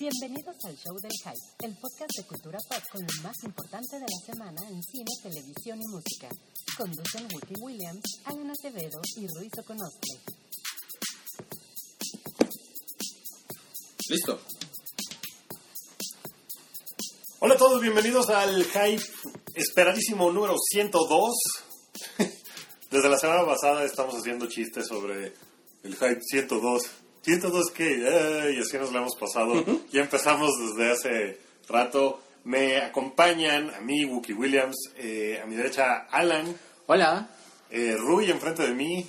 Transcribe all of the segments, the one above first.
Bienvenidos al Show del Hype, el podcast de cultura pop con lo más importante de la semana en cine, televisión y música. Conducen Wookie Williams, Alan Acevedo y Ruiz Oconostre. Listo. Hola a todos, bienvenidos al Hype esperadísimo número 102. Desde la semana pasada estamos haciendo chistes sobre el Hype 102. ¿102 qué? Ay, y así nos lo hemos pasado. Ya empezamos desde hace rato. Me acompañan a mí, Wookie Williams, eh, a mi derecha Alan, Hola, eh, Rui enfrente de mí,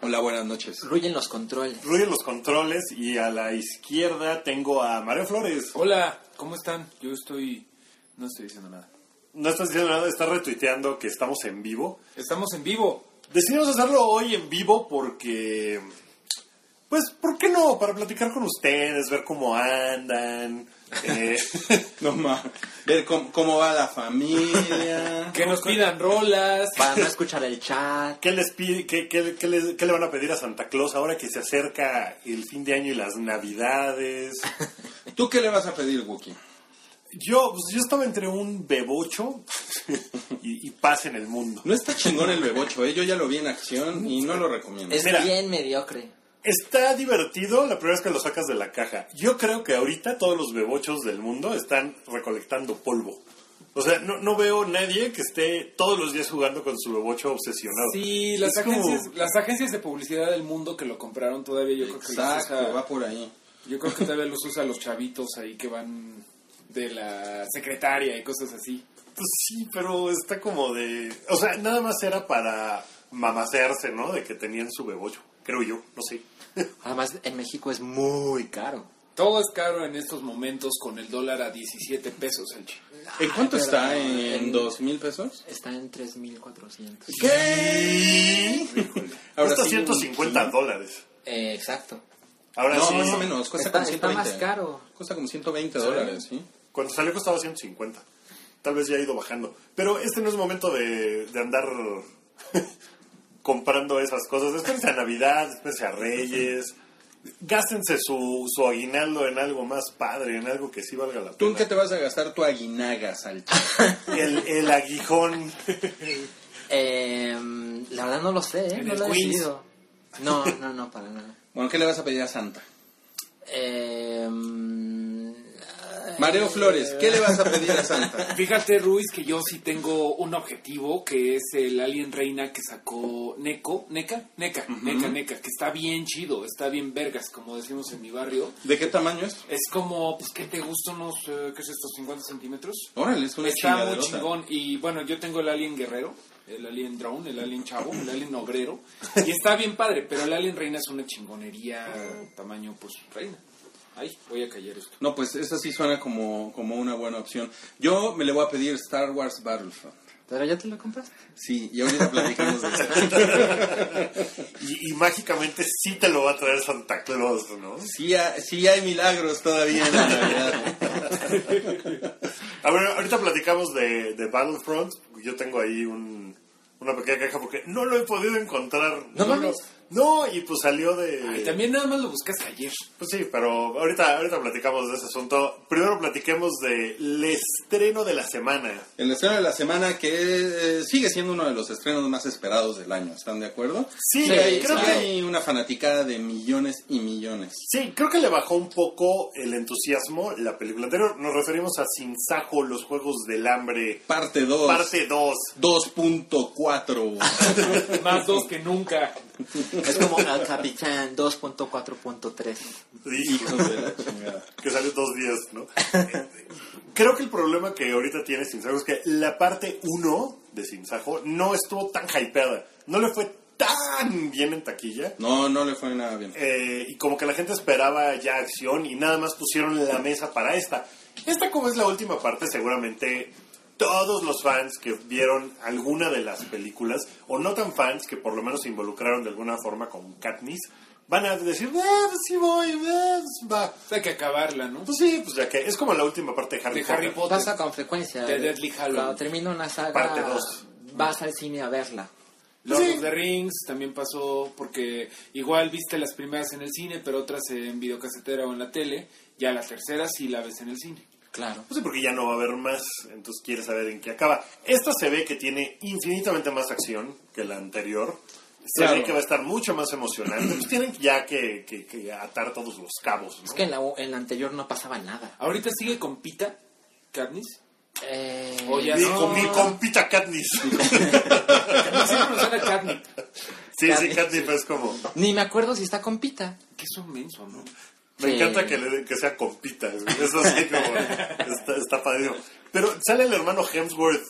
Hola, buenas noches. Ruyen los controles. Rui en los controles y a la izquierda tengo a Mario Flores. Hola, ¿cómo están? Yo estoy... No estoy diciendo nada. No estás diciendo nada, estás retuiteando que estamos en vivo. Estamos en vivo. Decidimos hacerlo hoy en vivo porque, pues, ¿por qué no? Para platicar con ustedes, ver cómo andan. eh, No más. Ver cómo, cómo va la familia. Que nos pidan rolas. Para no escuchar el chat. ¿qué, les pide, qué, qué- qué le, qué le van a pedir a Santa Claus ahora que se acerca el fin de año y las navidades? ¿Tú qué le vas a pedir, Wookie? Yo, pues, yo estaba entre un bebocho y, y paz en el mundo. No está chingón el bebocho, ¿eh? Yo ya lo vi en acción y no lo recomiendo. Es Mira. bien mediocre. Está divertido la primera vez que lo sacas de la caja. Yo creo que ahorita todos los bebochos del mundo están recolectando polvo. O sea, no, no veo nadie que esté todos los días jugando con su bebocho obsesionado. Sí, las Es como- agencias, las agencias de publicidad del mundo que lo compraron todavía, yo creo que los usa- va por ahí. yo creo que todavía los usa los chavitos ahí que van de la secretaria y cosas así. Pues sí, pero está como de... O sea, nada más era para mamasearse, ¿no? De que tenían su bebocho. Creo yo, no sé. Además, en México es muy caro. Todo es caro en estos momentos con el dólar a 17 pesos el chi. ¿En cuánto está? en- ¿En dos mil pesos? Está en 3.400. ¿Qué? Ahora Cuesta sí, 150 Wookie. dólares. Eh, exacto. Ahora No, sí. más o menos. Cuesta Está, como está 120. más caro. Cuesta como 120 dólares, ¿sí? Cuando salió costaba 150. Tal vez ya ha ido bajando. Pero este no es momento de, de andar comprando esas cosas. Espérense a Navidad, espérense a Reyes. Gástense su, su aguinaldo en algo más padre, en algo que sí valga la ¿Tú en pena. qué te vas a gastar tu aguinaga, salchicha? El, el aguijón. Eh, la verdad no lo sé, ¿eh? En No el lo he decidido. No, no, no, para nada. Bueno, ¿qué le vas a pedir a Santa? Eh, Mario Flores, ¿qué le vas a pedir a Santa? Fíjate, Ruiz, que yo sí tengo un objetivo que es el Alien Reina que sacó Neko, Neka, Neka, Neka, Neka, que está bien chido, está bien vergas, como decimos en mi barrio. ¿De qué tamaño es? Es como, pues, ¿qué te gusta? Unos, eh, ¿qué es esto? ¿50 centímetros? Órale, es una Está muy chingón. Y bueno, yo tengo el Alien Guerrero, el Alien Drone, el Alien Chavo, el Alien Obrero. Y está bien padre, pero el Alien Reina es una chingonería tamaño, pues, reina. Ay, voy a callar esto. No, pues esa sí suena como, como una buena opción. Yo me le voy a pedir Star Wars Battlefront. ¿Pero ya te lo compraste? Sí, y ahorita platicamos de eso. Y, y mágicamente sí te lo va a traer Santa Claus, ¿no? Sí, ha- sí hay milagros todavía en la Navidad. A ver, ahorita platicamos de, de Battlefront. Yo tengo ahí un, una pequeña caja porque no lo he podido encontrar. No lo- mames. No, y pues salió de... Y también nada más lo buscaste ayer. Pues sí, pero ahorita, ahorita platicamos de ese asunto. Primero platiquemos del estreno de la semana. El estreno de la semana que eh, sigue siendo uno de los estrenos más esperados del año, ¿están de acuerdo? Sí, Sí, hay, creo que... hay una fanaticada de millones y millones. Sí, creo que le bajó un poco el entusiasmo la película anterior. Nos referimos a Sin Sajo, los Juegos del Hambre, Parte 2. parte 2. 2.4. Más dos que nunca. Es como el Capitán 2.4.3. Hijos de la chingada. que dos días, ¿no? Creo que el problema que ahorita tiene Sin Sajo es que la parte 1 de Sin Sajo no estuvo tan hypeada. No le fue tan bien en taquilla. No, no le fue nada bien. Eh, y como que la gente esperaba ya acción y nada más pusieron la mesa para esta. Esta como es la última parte, seguramente todos los fans que vieron alguna de las películas, o no tan fans que por lo menos se involucraron de alguna forma con Katniss, van a decir, eh, pues sí voy, eh, pues va. Hay que acabarla, ¿no? Pues sí, pues ya que es como la última parte de Harry De Potter. Harry Potter. Pasa con frecuencia. De Deadly Hallows. Cuando termina una saga, Parte dos. vas al cine a verla. Lord Sí. of the Rings también pasó porque igual viste las primeras en el cine, pero otras en videocasetera o en la tele. Ya la tercera sí la ves en el cine. Claro. No sé porque ya no va a haber más, entonces quieres saber en qué acaba. Esta se ve que tiene infinitamente más acción que la anterior. Se Claro. ve que va a estar mucho más emocionante. Pues tienen ya que, que- que atar todos los cabos. ¿no? Es que en la, en la anterior no pasaba nada. Ahorita sigue con Pita, Katniss. Eh, O ya Mi, no. con mi compita Katniss. A mí siempre me suena Katniss. sí, sí. Katniss es como... Ni me acuerdo si está con Pita. Que es un menso, ¿no? Me Sí. encanta que, le- que sea compita. Eso sí, como... Está, está padrísimo. Pero sale el hermano Hemsworth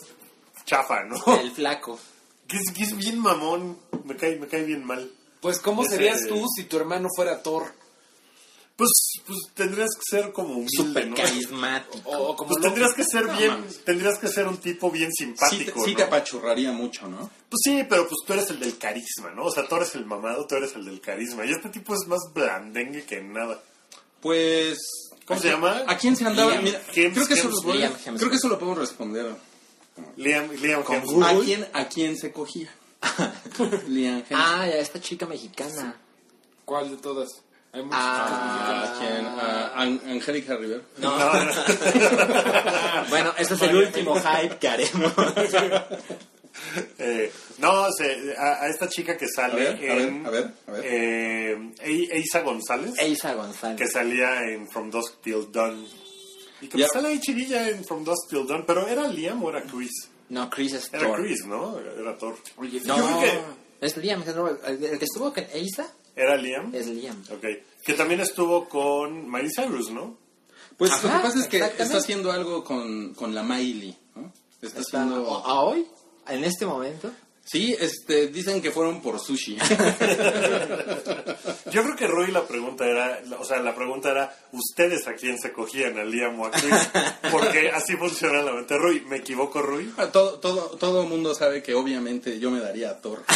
chafa, ¿no? El flaco. Que es, que es bien mamón. Me cae, me cae bien mal. Pues, ¿cómo Ese- serías tú si tu hermano fuera Thor? Pues, pues tendrías que ser como humilde, Súper ¿no? carismático. O, o como Pues tendrías que ser No, bien, mames. tendrías que ser un tipo bien Sí, te, simpático, sí ¿no? te apachurraría mucho, ¿no? Pues sí, pero pues tú eres el del carisma, ¿no? O sea, tú eres el mamado, tú eres el del carisma. Y este tipo es más blandengue que nada. Pues... ¿Cómo ¿a se quién- llama? ¿A quién se andaba? Liam Mira, Hems- creo, que eso lo, Liam creo que eso lo podemos responder. Liam, Liam Con Hemsworth. ¿A quién, ¿A quién se cogía? Liam Hemsworth. Ah, ya, esta chica mexicana. ¿Cuál de todas? Hay muchas Ah. ¿A quién? ¿A An- Angélica Rivera? No. No, no. bueno, este es el último hype que haremos. Eh, no, se- a, a esta chica que sale A ver, a ver, en... a ver, a ver. eh, E- Eisa González, Eisa González. que salía en From Dusk Till Dawn. Y que pues sale ahí chirilla en From Dusk Till Dawn. Pero ¿era Liam o era Chris? No, Chris es Era Thor. Chris, ¿no? Era Thor. Oye, No, Yo creo que- es Liam. es el, que estuvo con Eisa ¿Era Liam? es Liam. Ok. Que también estuvo con Miley Cyrus, ¿no? Pues lo que pasa es que está haciendo algo con, con la Miley, ¿no? Está Está- haciendo... ¿A a hoy? ¿En este momento? Sí, este, dicen que fueron por sushi. Yo creo que Roy la pregunta era, o sea, la pregunta era, ¿ustedes a quién se cogían, a Liam o a Chris? Porque así funciona la mente. Roy, ¿me equivoco, Roy? Ah, todo, todo, todo el mundo sabe que obviamente yo me daría a Thor.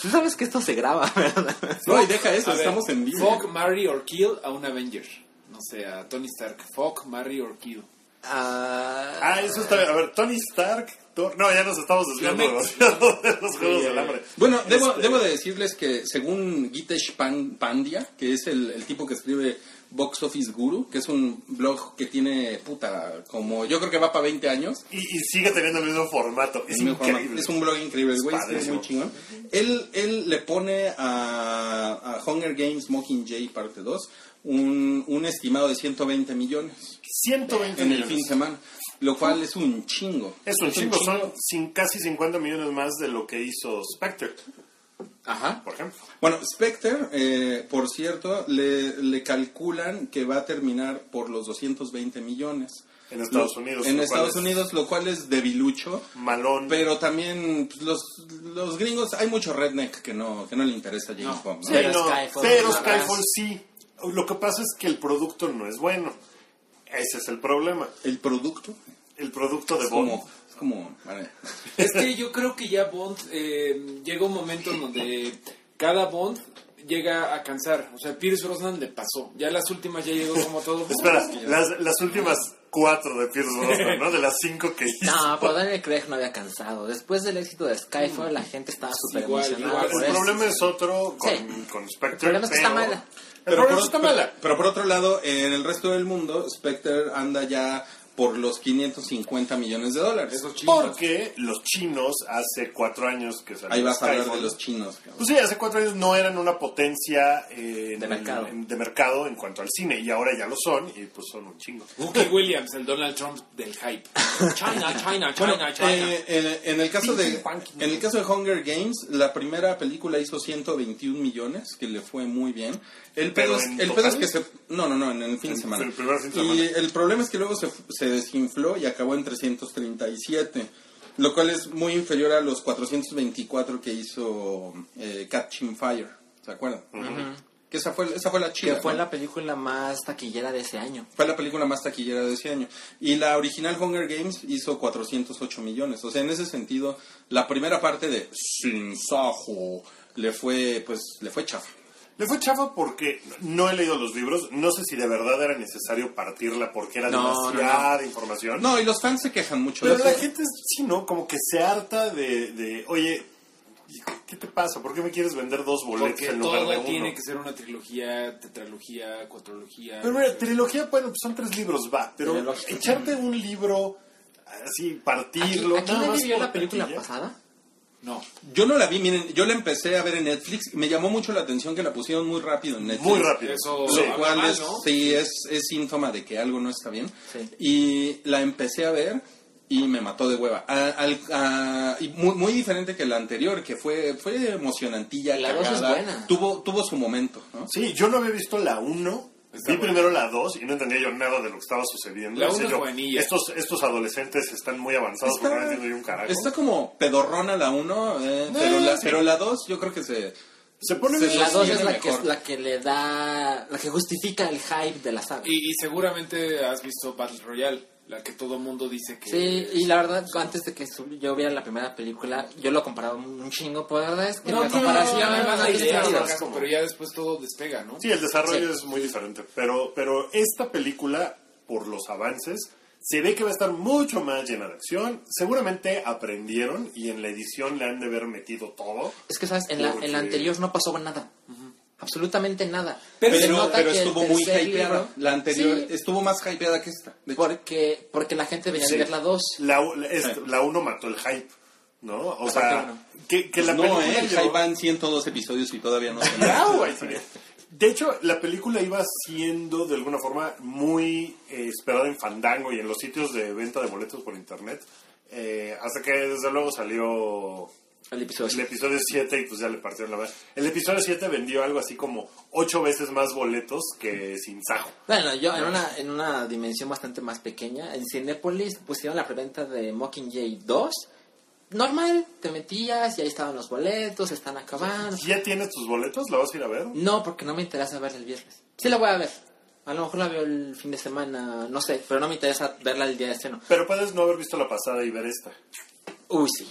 Tú sabes que esto se graba, ¿verdad? No, y deja eso, A ver, estamos en vivo. Fuck, marry or kill a un Avenger. No sé, a Tony Stark. Fuck, marry or kill. Ah, Ah, eso está bien. A ver, Tony Stark. Thor- No, ya nos estamos desviando me- demasiado de los Juegos Sí, del Hambre. Bueno, debo, Este, debo de decirles que según Gitesh Pan- Pandya, que es el, el tipo que escribe Box Office Guru, que es un blog que tiene, puta, como yo creo que va para 20 años. Y, y sigue teniendo el mismo formato. Es Es, mi forma- increíble. es un blog increíble, güey es padrísimo. muy chingón. Él, él le pone a, a Hunger Games Mockingjay parte 2 un, un estimado de 120 millones 120 en el fin de semana, lo cual es un chingo. Es un chingo, son sin, casi 50 millones más de lo que hizo Spectre, Ajá. por ejemplo. Bueno, Spectre, eh, por cierto, le, le calculan que va a terminar por los 220 millones. En Estados Lo- Unidos, En Estados es- Unidos, lo cual es debilucho. Malón. Pero también pues, los, los gringos, hay mucho redneck que no, que no le interesa a James No. Bond. ¿no? Sí, Pero no, Skyfall, pero Skyfall sí. Lo que pasa es que el producto no es bueno. Ese es el problema. El producto El producto de es Bond. como... Es como vale. Es que yo creo que ya Bond eh, llega un momento en donde cada Bond llega a cansar. O sea, Pierce Brosnan le pasó. Ya las últimas ya llegó como todo. Espera, las, las últimas cuatro de Pierce Brosnan, ¿no? De las cinco que hizo. No, pero Daniel Craig no había cansado. Después del éxito de Skyfall, la gente estaba súper Igual, emocionada igual. por el eso. problema es otro con, Sí. con Spectre. El problema es que está mala. Pero por, es que está pero- mala. pero por otro lado, en el resto del mundo, Spectre anda ya por los 550 millones de dólares. Porque los chinos hace cuatro años que salió Ahí vas a hablar de los chinos. cabrón. Pues sí, hace cuatro años no eran una potencia eh, en De mercado. en- de mercado en cuanto al cine y ahora ya lo son y pues son un chingo. Wookie Williams, el Donald Trump del hype. China, China, Bueno, China, China. eh, en, en el caso de en el caso de Hunger Games, la primera película hizo 121 millones, que le fue muy bien. El ¿Pero pedo, es, el pedo es que se no, no, no, en el fin de semana. el primer fin de y el problema es que luego se, se desinfló y acabó en 337, lo cual es muy inferior a los 424 que hizo eh, Catching Fire, ¿se acuerdan? Que esa fue esa fue la chida. Que fue ¿no? la película más taquillera de ese año. Fue la película más taquillera de ese año. Y la original Hunger Games hizo 408 millones. O sea, en ese sentido, la primera parte de Sin Sajo le fue, pues, le fue chafa. Le fue chafa porque no he leído los libros, no sé si de verdad era necesario partirla porque era No, no, demasiada información. No, y los fans se quejan mucho Pero de la eso. gente, sí, ¿no? Como que se harta de, de oye, ¿Qué te pasa? ¿Por qué me quieres vender dos boletos Porque en lugar de todo uno? tiene que ser una trilogía, tetralogía, cuatrología. Pero mira, trilogía, bueno, pues son tres libros, va. Pero echarte un libro así, ¿Aquí, partirlo. aquí nada nadie más vio la película pasada? No. Yo no la vi, miren, yo la empecé a ver en Netflix. Me llamó mucho la atención que la pusieron muy rápido en Netflix. Muy rápido. Eso Lo habla cual mal, es, ¿no? sí, es, es síntoma de que algo no está bien. Sí. Y la empecé a ver y me mató de hueva. A- al- a- y muy, muy diferente que la anterior, que fue, fue emocionantilla, La dos es cagada. buena. Tuvo, tuvo su momento, ¿no? Sí, yo no había visto la 1. Está Vi buena. primero la 2 y no entendía yo nada de lo que estaba sucediendo. La es yo, buenilla. estos, estos adolescentes están muy avanzados porque no entiendo yo un carajo. está como pedorrona la 1, pero, la, sí. pero la 2 yo creo que se... Se pone Se. La Sí, 2 viene es la que, mejor. la que le da, la que justifica el hype de la saga. Y, y seguramente has visto Battle Royale, la que todo mundo dice que... Sí, y la verdad, antes de que yo viera la primera película, yo lo comparaba un chingo, pero la verdad es que No, la comparación no idea, pero ya después todo despega, ¿no? Sí, el desarrollo Sí. es muy diferente. Pero, pero esta película, por los avances, se ve que va a estar mucho más llena de acción. Seguramente aprendieron y en la edición le han de haber metido todo. Es que, ¿sabes? En la, en la anterior no pasó nada. Absolutamente nada. Pero Pero, estuvo muy hypeada. libro- La anterior Sí, estuvo más hypeada que esta. de hecho. porque, porque la gente venía Sí. a ver la 2. La, u- la- es- Sí. la uno mató el hype, ¿no? O La sea, que, la no, película... eh, el llevó- hype van 102 episodios y todavía no se sí. De hecho, la película iba siendo de alguna forma muy eh, esperada en Fandango y en los sitios de venta de boletos por internet. eh, hasta que desde luego salió El episodio. el episodio 7 y pues ya le partieron la madre. El episodio 7 vendió algo así como 8 veces más boletos que Sin Sajo. Bueno, yo en una, en una dimensión bastante más pequeña, en Cinépolis pusieron la preventa de Mockingjay 2. Normal, te metías y ahí estaban los boletos, están acabando. ¿Ya tienes tus boletos? ¿La vas a ir a ver? No, porque no me interesa verla el viernes. Sí la voy a ver. A lo mejor la veo el fin de semana, no sé, pero no me interesa verla el día de estreno. Pero puedes no haber visto la pasada y ver esta. Uy, sí.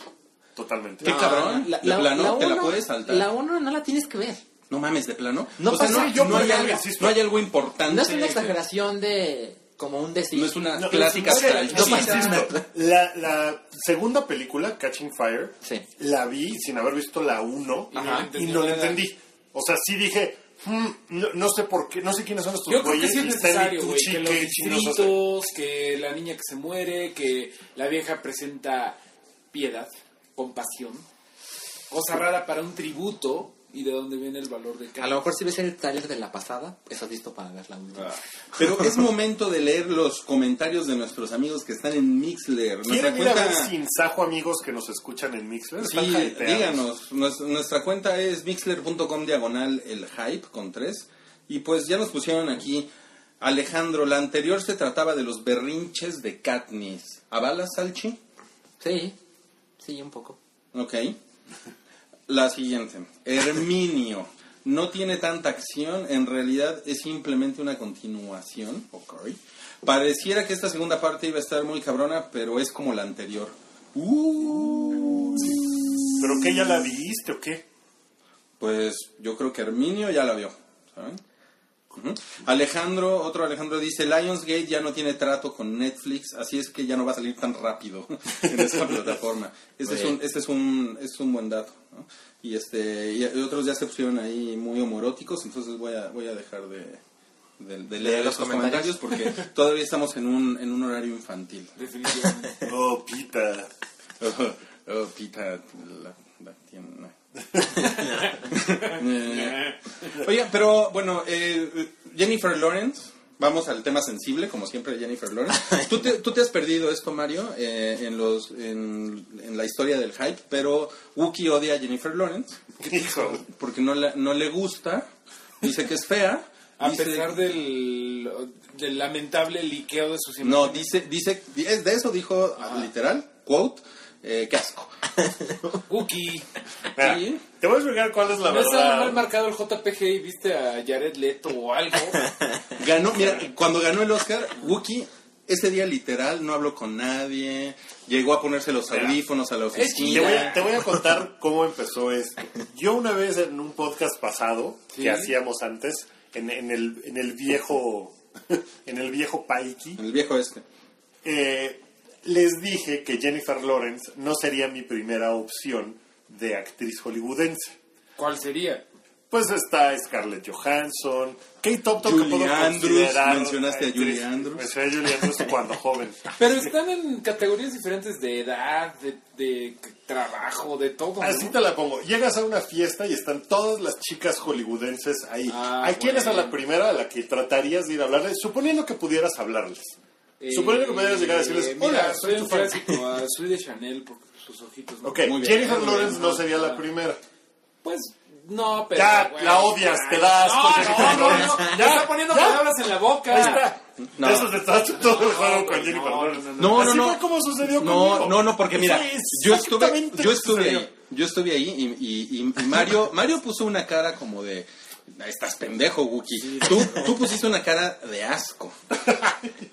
Totalmente. ¿Qué cabrón? ¿De plano? ¿Te la puedes saltar? La 1 no la tienes que ver. No mames, de plano. No o sea, pasa- no, yo no hay algo, no hay algo importante. No es una exageración de como un decir. No es una No, clásica no pasa insisto, la, la segunda película, Catching Fire, Sí. la vi sin haber visto la 1 Y no y no la entendí. O sea, sí dije, "Hmm, no, no sé por qué, no sé quiénes son estos Yo creo que güeyes. sí es necesario, güey, que los distritos, que la niña que se muere, que la vieja presenta piedad, compasión, cosa rara para un tributo y de dónde viene el valor de A cada lo mejor si ves el trailer de la pasada, estás listo para ver la última. Pero es momento de leer los comentarios de nuestros amigos que están en Mixler. Nuestra ¿Quieren ir a ver cuenta... Sin Sajo, amigos que nos escuchan en Mixler? Sí, díganos. Nues- Nuestra cuenta es mixler.com diagonal el hype con tres. Y pues ya nos pusieron aquí. Alejandro, la anterior se trataba de los berrinches de Katniss. ¿Avalas, Salchi? Sí, sí, un poco. Ok. La siguiente. Herminio. No tiene tanta acción, en realidad es simplemente una continuación. Ok. Pareciera que esta segunda parte iba a estar muy cabrona, pero es como la anterior. Uh, ¿Pero qué, ya la viste o qué? pues yo creo que Herminio ya la vio. ¿saben? Alejandro, otro Alejandro dice, Lionsgate ya no tiene trato con Netflix, así es que ya no va a salir tan rápido en esa plataforma. Este es un, este es un, es un buen dato. ¿no? Y este y otros ya se pusieron ahí muy homoróticos, entonces voy a, voy a dejar de, de, de leer los comentarios, porque todavía estamos en un, en un horario infantil. Definitivamente. Oh, Pita. Oh, oh, Pita, la, no. Oye, pero bueno, eh, Jennifer Lawrence, vamos al tema sensible, como siempre de Jennifer Lawrence. ¿Tú te, tú te has perdido esto, Mario, eh, en, los, en, en la historia del hype, pero Wookie odia a Jennifer Lawrence Hijo. porque no, la- no le gusta, dice que es fea. A dice- pesar del, del lamentable liqueo de sus No, imágenes. dice, dice, es de eso dijo literal, quote, eh, qué asco. Wookie. Mira, Sí. Te voy a explicar cuál es la ¿No estaba mal verdad. marcado el JPG y viste a Jared Leto o algo? Ganó, mira, cuando ganó el Oscar, Wookie ese día literal no habló con nadie, llegó a ponerse los audífonos a la Te voy, oficina. a, te voy a contar cómo empezó esto. Yo una vez en un podcast pasado Sí. que hacíamos antes, en, en el, en el viejo en el viejo Paiki, El viejo este. eh, les dije que Jennifer Lawrence no sería mi primera opción de actriz hollywoodense. ¿Cuál sería? Pues está Scarlett Johansson, Kate Upton que puedo Andrews, considerar mencionaste a. Julie Andrews. Mencioné a Julie Andrews cuando joven. Pero están en categorías diferentes de edad, de, de trabajo, de todo. ¿no? Así te la pongo. Llegas a una fiesta y están todas las chicas hollywoodenses ahí. Ah, ¿A quién es a bueno. la primera a la que tratarías de ir a hablarles? Suponiendo que pudieras hablarles. Eh, suponiendo que pudieras llegar a decirles, mira, hola, soy un tu fan. clásico, ah, soy de Chanel porque sus ojitos. ¿no? Ok, Muy bien. Jennifer Lawrence no no, sería la primera. Pues no, pero. Ya, güey, la odias, te das No, no, no, no. Ya está poniendo ya. palabras en la boca. Ahí está. No. Eso se está todo el juego con Jennifer no, Lawrence. no, No, no, Así no. fue como sucedió no, conmigo. No, no, porque mira, yo estuve, yo estuve ahí, yo estuve ahí y, y- y- y Mario, Mario puso una cara como de, estás pendejo, Wookie. Tú, tú pusiste una cara de asco.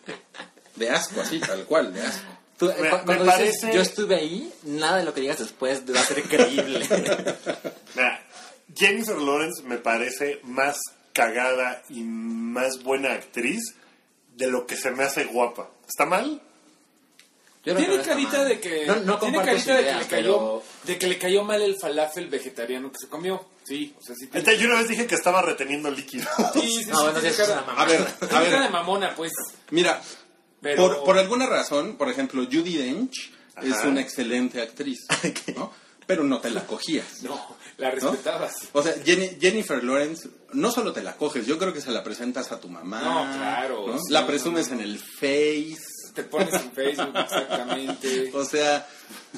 De asco, así, tal cual, de asco. Tú, Me- dices, parece- yo estuve ahí, nada de lo que digas después va a ser creíble. Mira, Jennifer Lawrence me parece más cagada y más buena actriz de lo que se me hace guapa. ¿Está mal? Tiene carita mal. de que. No, no tiene carita de, idea, que le cayó, pero- de que le cayó mal el falafel vegetariano que se comió. Sí, o sea, sí. tiene- Entonces, yo una vez dije que estaba reteniendo líquido. Sí, sí, No, sí, bueno, tiene eso es cara- una mamada. A ver, a ver, de mamona, pues. mira, Pero- por, por alguna razón, por ejemplo, Judy Dench es una excelente actriz, ¿no? Pero no te la cogías. No, la ¿no? respetabas. O sea, Jenny- Jennifer Lawrence, no solo te la coges, yo creo que se la presentas a tu mamá. No, claro, ¿no? sí, la no, presumes no. en el Face. Te pones en Facebook, exactamente. O sea,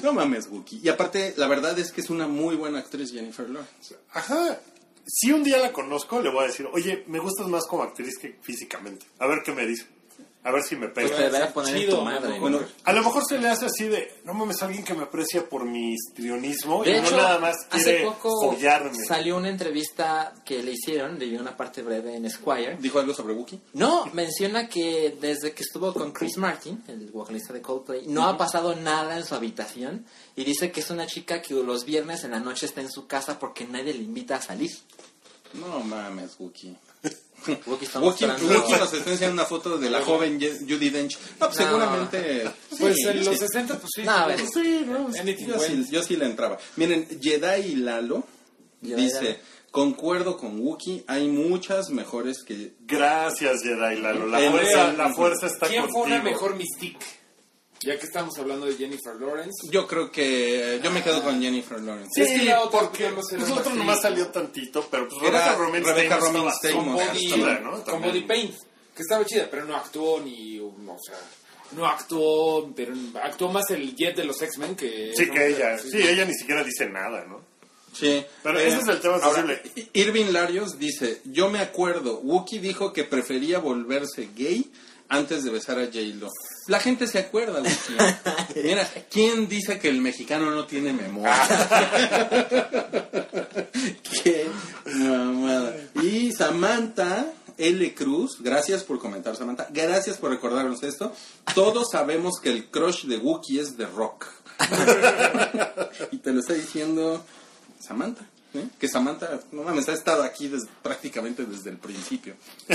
no mames, Wookie. Y aparte, la verdad es que es una muy buena actriz, Jennifer Lawrence. Ajá. Si un día la conozco, le voy a decir, oye, me gustas más como actriz que físicamente. A ver qué me dice. A ver si me Pues pega. te deberías poner en Chido, tu madre. ¿no? ¿no? Bueno, A lo mejor se le hace así de, no mames, alguien que me aprecia por mi histrionismo y no nada más hace quiere poco follarme. salió una entrevista que le hicieron, le dio una parte breve en Squire. ¿Dijo algo sobre Wookie? No, menciona que desde que estuvo con Chris Martin, el vocalista de Coldplay, no ha pasado nada en su habitación y dice que es una chica que los viernes en la noche está en su casa porque nadie le invita a salir. No mames, Wookie. Wookie está Wookie, mostrando- Wookie nos está enseñando una foto de la joven Judy Dench. No, pues No. seguramente... Pues sí, en los sí. 60, pues sí. No, ver. Sí, no, Anything Yo sí, yo sí le entraba. Miren, Jedi Lalo Jedi dice, Lalo. concuerdo con Wookie, hay muchas mejores que... Gracias, Jedi Lalo. La, En- fuerza, en- la fuerza está ¿Quién contigo. fue una mejor Mystique? Ya que estamos hablando de Jennifer Lawrence. Yo creo que yo me quedo con Jennifer Lawrence. Sí, Es que la otra, porque pues, pues, otro nomás salió tantito, pero pues Era Rebecca Stamos. súper Body, chida, ¿no? con. Body Paint, que estaba chida, pero no actuó ni, o sea, no actuó, pero actuó más el Jet de los X-Men que... Sí, no, que ella, sí. ella ni siquiera dice nada, ¿no? Sí. Pero ese es el tema ahora, sensible. Irving Larios dice, yo me acuerdo, Wookie dijo que prefería volverse gay antes de besar a J-Lo. La gente se acuerda. Mira, ¿quién dice que el mexicano no tiene memoria? Qué mamada. Y Samantha L. Cruz, gracias por comentar, Samantha. Gracias por recordarnos esto. Todos sabemos que el crush de Wookie es de rock. y te lo está diciendo Samantha. ¿Eh? Que Samantha, no mames, ha estado aquí des- prácticamente desde el principio.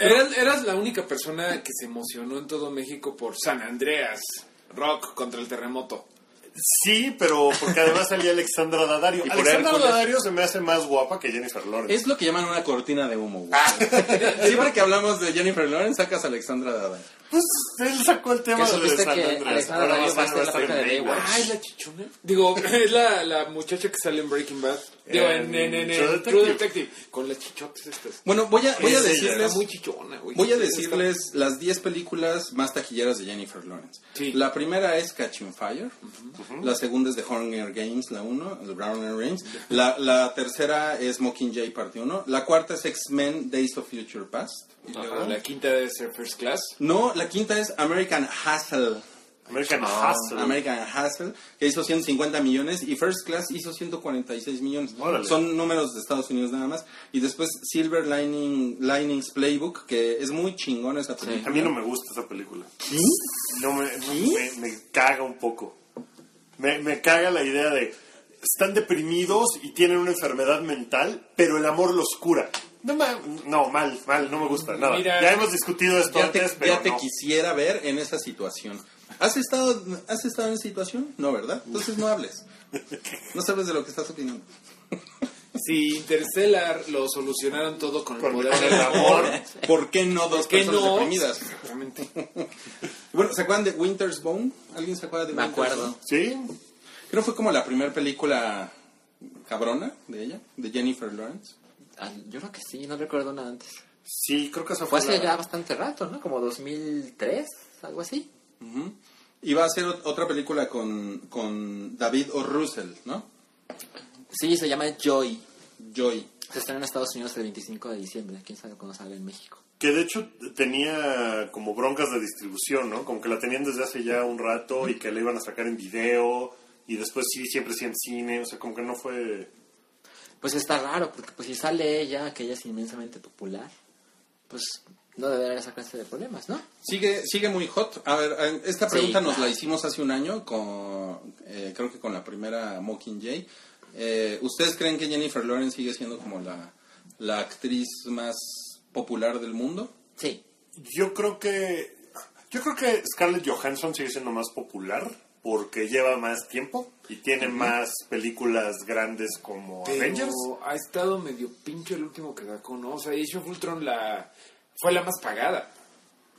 Eras, eras la única persona que se emocionó en todo México por San Andreas, rock contra el terremoto. Sí, pero porque además salía Alexandra Daddario. Y por Alexandra. Daddario se me hace más guapa que Jennifer Lawrence. Es lo que llaman una cortina de humo. güey. Siempre que hablamos de Jennifer Lawrence, sacas a Alexandra Daddario. Pues él sacó el tema ¿Que de San que. Alexandra Daddario va a ser la estar pareja en de Baywatch. Ah, es la chichona. Digo, es la, la muchacha que sale en Breaking Bad. Digo, en, en, en, en True True, Detective. Con las chichotas estas. Bueno, voy a, voy a Es decirles... Está muy chichona, güey. Voy a Está- decirles las 10 películas más taquilleras de Jennifer Lawrence. Sí. La primera es Catching Fire. La segunda es The Hunger Games, la 1, The Browner Games. La, la tercera es Mockingjay Parte 1. La cuarta es X-Men Days of Future Past. Y luego la quinta debe ser First Class. No, la quinta es American Hustle. American Hustle. American Hustle, que hizo 150 millones y First Class hizo 146 millones. Órale. Son números de Estados Unidos nada más. Y después Silver Lining, Linings Playbook, que es muy chingón esa película. A mí no me gusta esa película. No me, no- me, me caga un poco. Me, me caga la idea de están deprimidos y tienen una enfermedad mental, pero el amor los cura. No, no mal, mal, no me gusta nada. Mira, ya hemos discutido esto ya te, antes, pero ya te no. quisiera ver en esa situación. ¿Has estado, ¿Has estado en situación? No, ¿verdad? Entonces no hables. No sabes de lo que estás opinando. Si Interstellar lo solucionaron todo con el poder del el amor. ¿Por qué no dos ¿por qué personas no? deprimidas? Exactamente. Bueno, ¿se acuerdan de Winter's Bone? ¿Alguien se acuerda de Me Winter's acuerdo. Bone? Sí, Creo que fue como la primera película cabrona de ella, de Jennifer Lawrence. Ah, Yo creo que sí, no recuerdo nada antes. sí, creo que esa Fue fue, hace la- ya bastante rato, ¿no? Como 2003, algo así. Ujú. Iba a hacer ot- otra película con, con David O. Russell, ¿no? Sí, se llama Joy. Joy. Se estrena en Estados Unidos el 25 de diciembre. ¿Quién sabe cuándo sale en México? Que de hecho tenía como broncas de distribución, ¿no? Como que la tenían desde hace ya un rato y que la iban a sacar en video y después sí, siempre sí en cine, o sea, como que no fue... Pues está raro, porque pues si sale ella, que ella es inmensamente popular, pues no debe haber esa clase de problemas, ¿no? Sigue, sigue muy hot. A ver, esta Sí, pregunta nos claro. la hicimos hace un año, con, eh, creo que con la primera Mockingjay. Eh, ¿Ustedes creen que Jennifer Lawrence sigue siendo como la, la actriz más popular del mundo? Sí. Yo creo que... Yo creo que Scarlett Johansson sigue siendo más popular porque lleva más tiempo y tiene más películas grandes como Pero Avengers. ha estado medio pincho el último que sacó, ¿no? O sea, Age of Ultron la, fue la más pagada.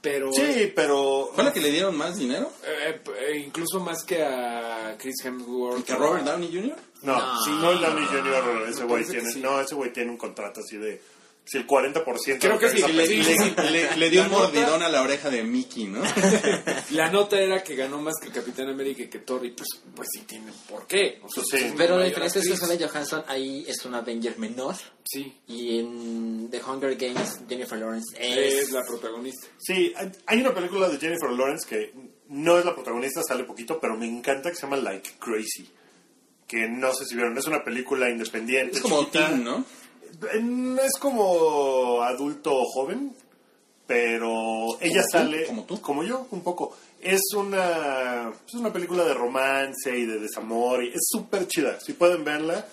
Pero... Sí, pero... ¿Fue la que le dieron más dinero? eh, eh, incluso más que a Chris Hemsworth. ¿Que a Robert Downey Jr.? No, No. sí, no es Downey Jr. Ese güey tiene... sí. No, ese güey tiene un contrato así de... Si el 40%... Creo que de sí, le- Le, le- le dio un nota- mordidón a la oreja de Mickey, ¿no? La nota era que ganó más que Capitán América y que Thor, y pues, pues sí tiene por qué. O sea, Sí. es Pero la diferencia es que. Scarlett Johansson ahí es una Avenger menor. Sí, Y en The Hunger Games, Jennifer Lawrence es... es la protagonista. Sí, hay- hay una película de Jennifer Lawrence que no es la protagonista, sale poquito, pero me encanta que se llama Like Crazy. Que no sé si vieron, es una película independiente. Es como chiquita. Teen, ¿no? No es como adulto joven, pero ella tú? sale ¿Como tú? como yo un poco. Es una es una película de romance y de desamor y es súper chida. Si pueden verla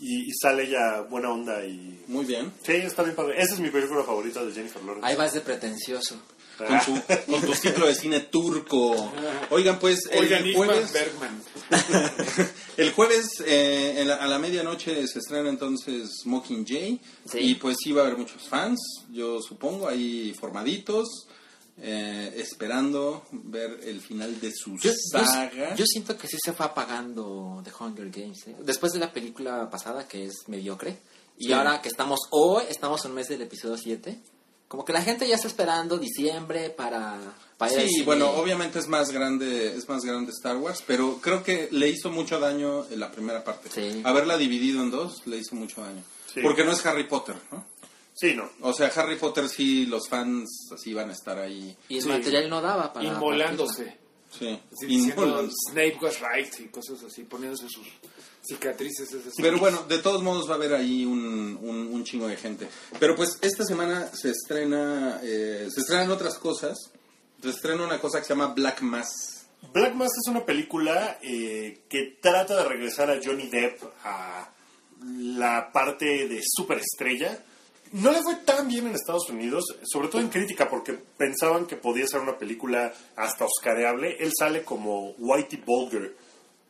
y, y sale ella buena onda y Muy bien. sí está bien padre. Esa es mi película favorita de Jennifer Lawrence. Ahí vas de pretencioso. Con su, con tu ciclo de cine turco. Oigan, pues el Oigan, jueves, Bergman. el jueves eh, en la- a la medianoche se estrena entonces Mockingjay. Sí. Y pues sí va a haber muchos fans, yo supongo, ahí formaditos, eh, esperando ver el final de su Yo, yo- saga. yo siento que sí se fue apagando The Hunger Games. ¿eh? Después de la película pasada, que es mediocre, y Sí. ahora que estamos hoy, estamos en un mes del episodio 7, como que la gente ya está esperando diciembre para, para Sí, bueno, obviamente es más grande, es más grande Star Wars, pero creo que le hizo mucho daño en la primera parte. Sí. Haberla dividido en dos le hizo mucho daño. Sí. Porque no es Harry Potter, ¿no? Sí, no. O sea, Harry Potter sí, los fans así van a estar ahí. Y el Sí. material no daba para... Inmolándose. Sí. Inmolan. diciendo Snape was right y cosas así, poniéndose sus cicatrices. esas. Pero bueno, de todos modos va a haber ahí un, un, un chingo de gente. Pero pues esta semana se estrena, eh, se estrenan otras cosas. Se estrena una cosa que se llama Black Mass. Black Mass es una película eh, que trata de regresar a Johnny Depp a la parte de superestrella. No le fue tan bien en Estados Unidos, sobre todo en crítica, porque pensaban que podía ser una película hasta oscareable. Él sale como Whitey Bulger.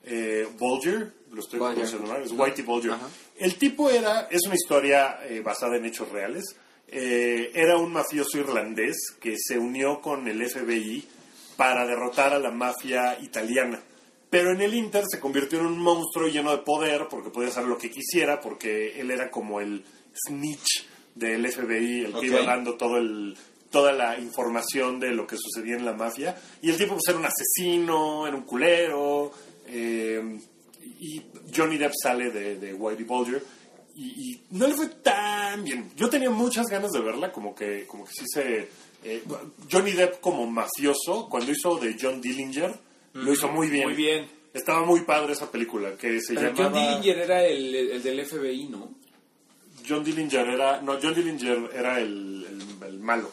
Eh, Bulger, lo estoy pronunciando mal, es Whitey Bulger. Ajá. El tipo era, es una historia eh, basada en hechos reales. Eh, era un mafioso irlandés que se unió con el FBI para derrotar a la mafia italiana. Pero en el Inter se convirtió en un monstruo lleno de poder porque podía hacer lo que quisiera, porque él era como el snitch del FBI, el que iba dando todo el, toda la información de lo que sucedía en la mafia. Y el tipo pues, era un asesino, era un culero. eh, y Johnny Depp sale de, de Whitey Bulger. Y, y no le fue tan bien. Yo tenía muchas ganas de verla, como que, como que sí se... eh, Johnny Depp como mafioso, cuando hizo de John Dillinger, lo hizo muy bien. Muy bien. Estaba muy padre esa película, que se Pero llamaba... John Dillinger era el, el del FBI, ¿no? John Dillinger era... No, John Dillinger era el, el- el malo.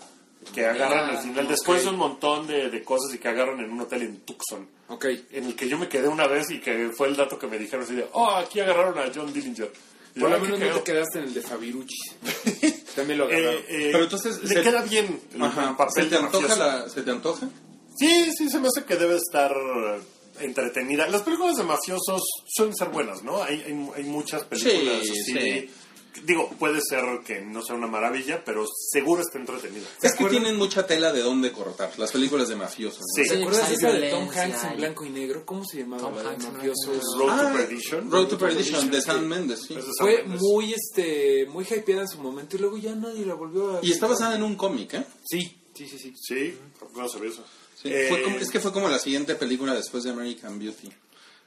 Que agarran al final, después de un montón de, de cosas y que agarran en un hotel en Tucson. Ok. En el que yo me quedé una vez y que fue el dato que me dijeron así de, oh, aquí agarraron a John Dillinger. Y Por lo "Ah, menos no cagado". te quedaste en el de Fabirucci. También lo agarraron. Eh, eh, Pero entonces le se- queda bien el, Ajá. papel ¿Se te antoja? La, ¿Se te antoja? Sí, sí, se me hace que debe estar entretenida. Las películas de mafiosos suelen ser buenas, ¿no? Hay, hay, hay muchas películas Sí, así. sí. Digo, puede ser que no sea una maravilla, pero seguro está entretenida. Es que tienen mucha tela de dónde cortar, las películas de mafiosos. ¿no? Sí. ¿Te Sí, acuerdas esa de Tom Hanks en blanco y negro? ¿Cómo se llamaba? Tom Hanks en mafiosos. y Road Ah, to Perdition. Road to Perdition, de Sam Mendes, sí. Fue muy, este, muy hypeada en su momento y luego ya nadie la volvió a... Y está basada en un cómic, ¿eh? Sí, sí, sí, sí. Sí, no sabía eso. Sí, Eh, fue como- es que fue como la siguiente película después de American Beauty,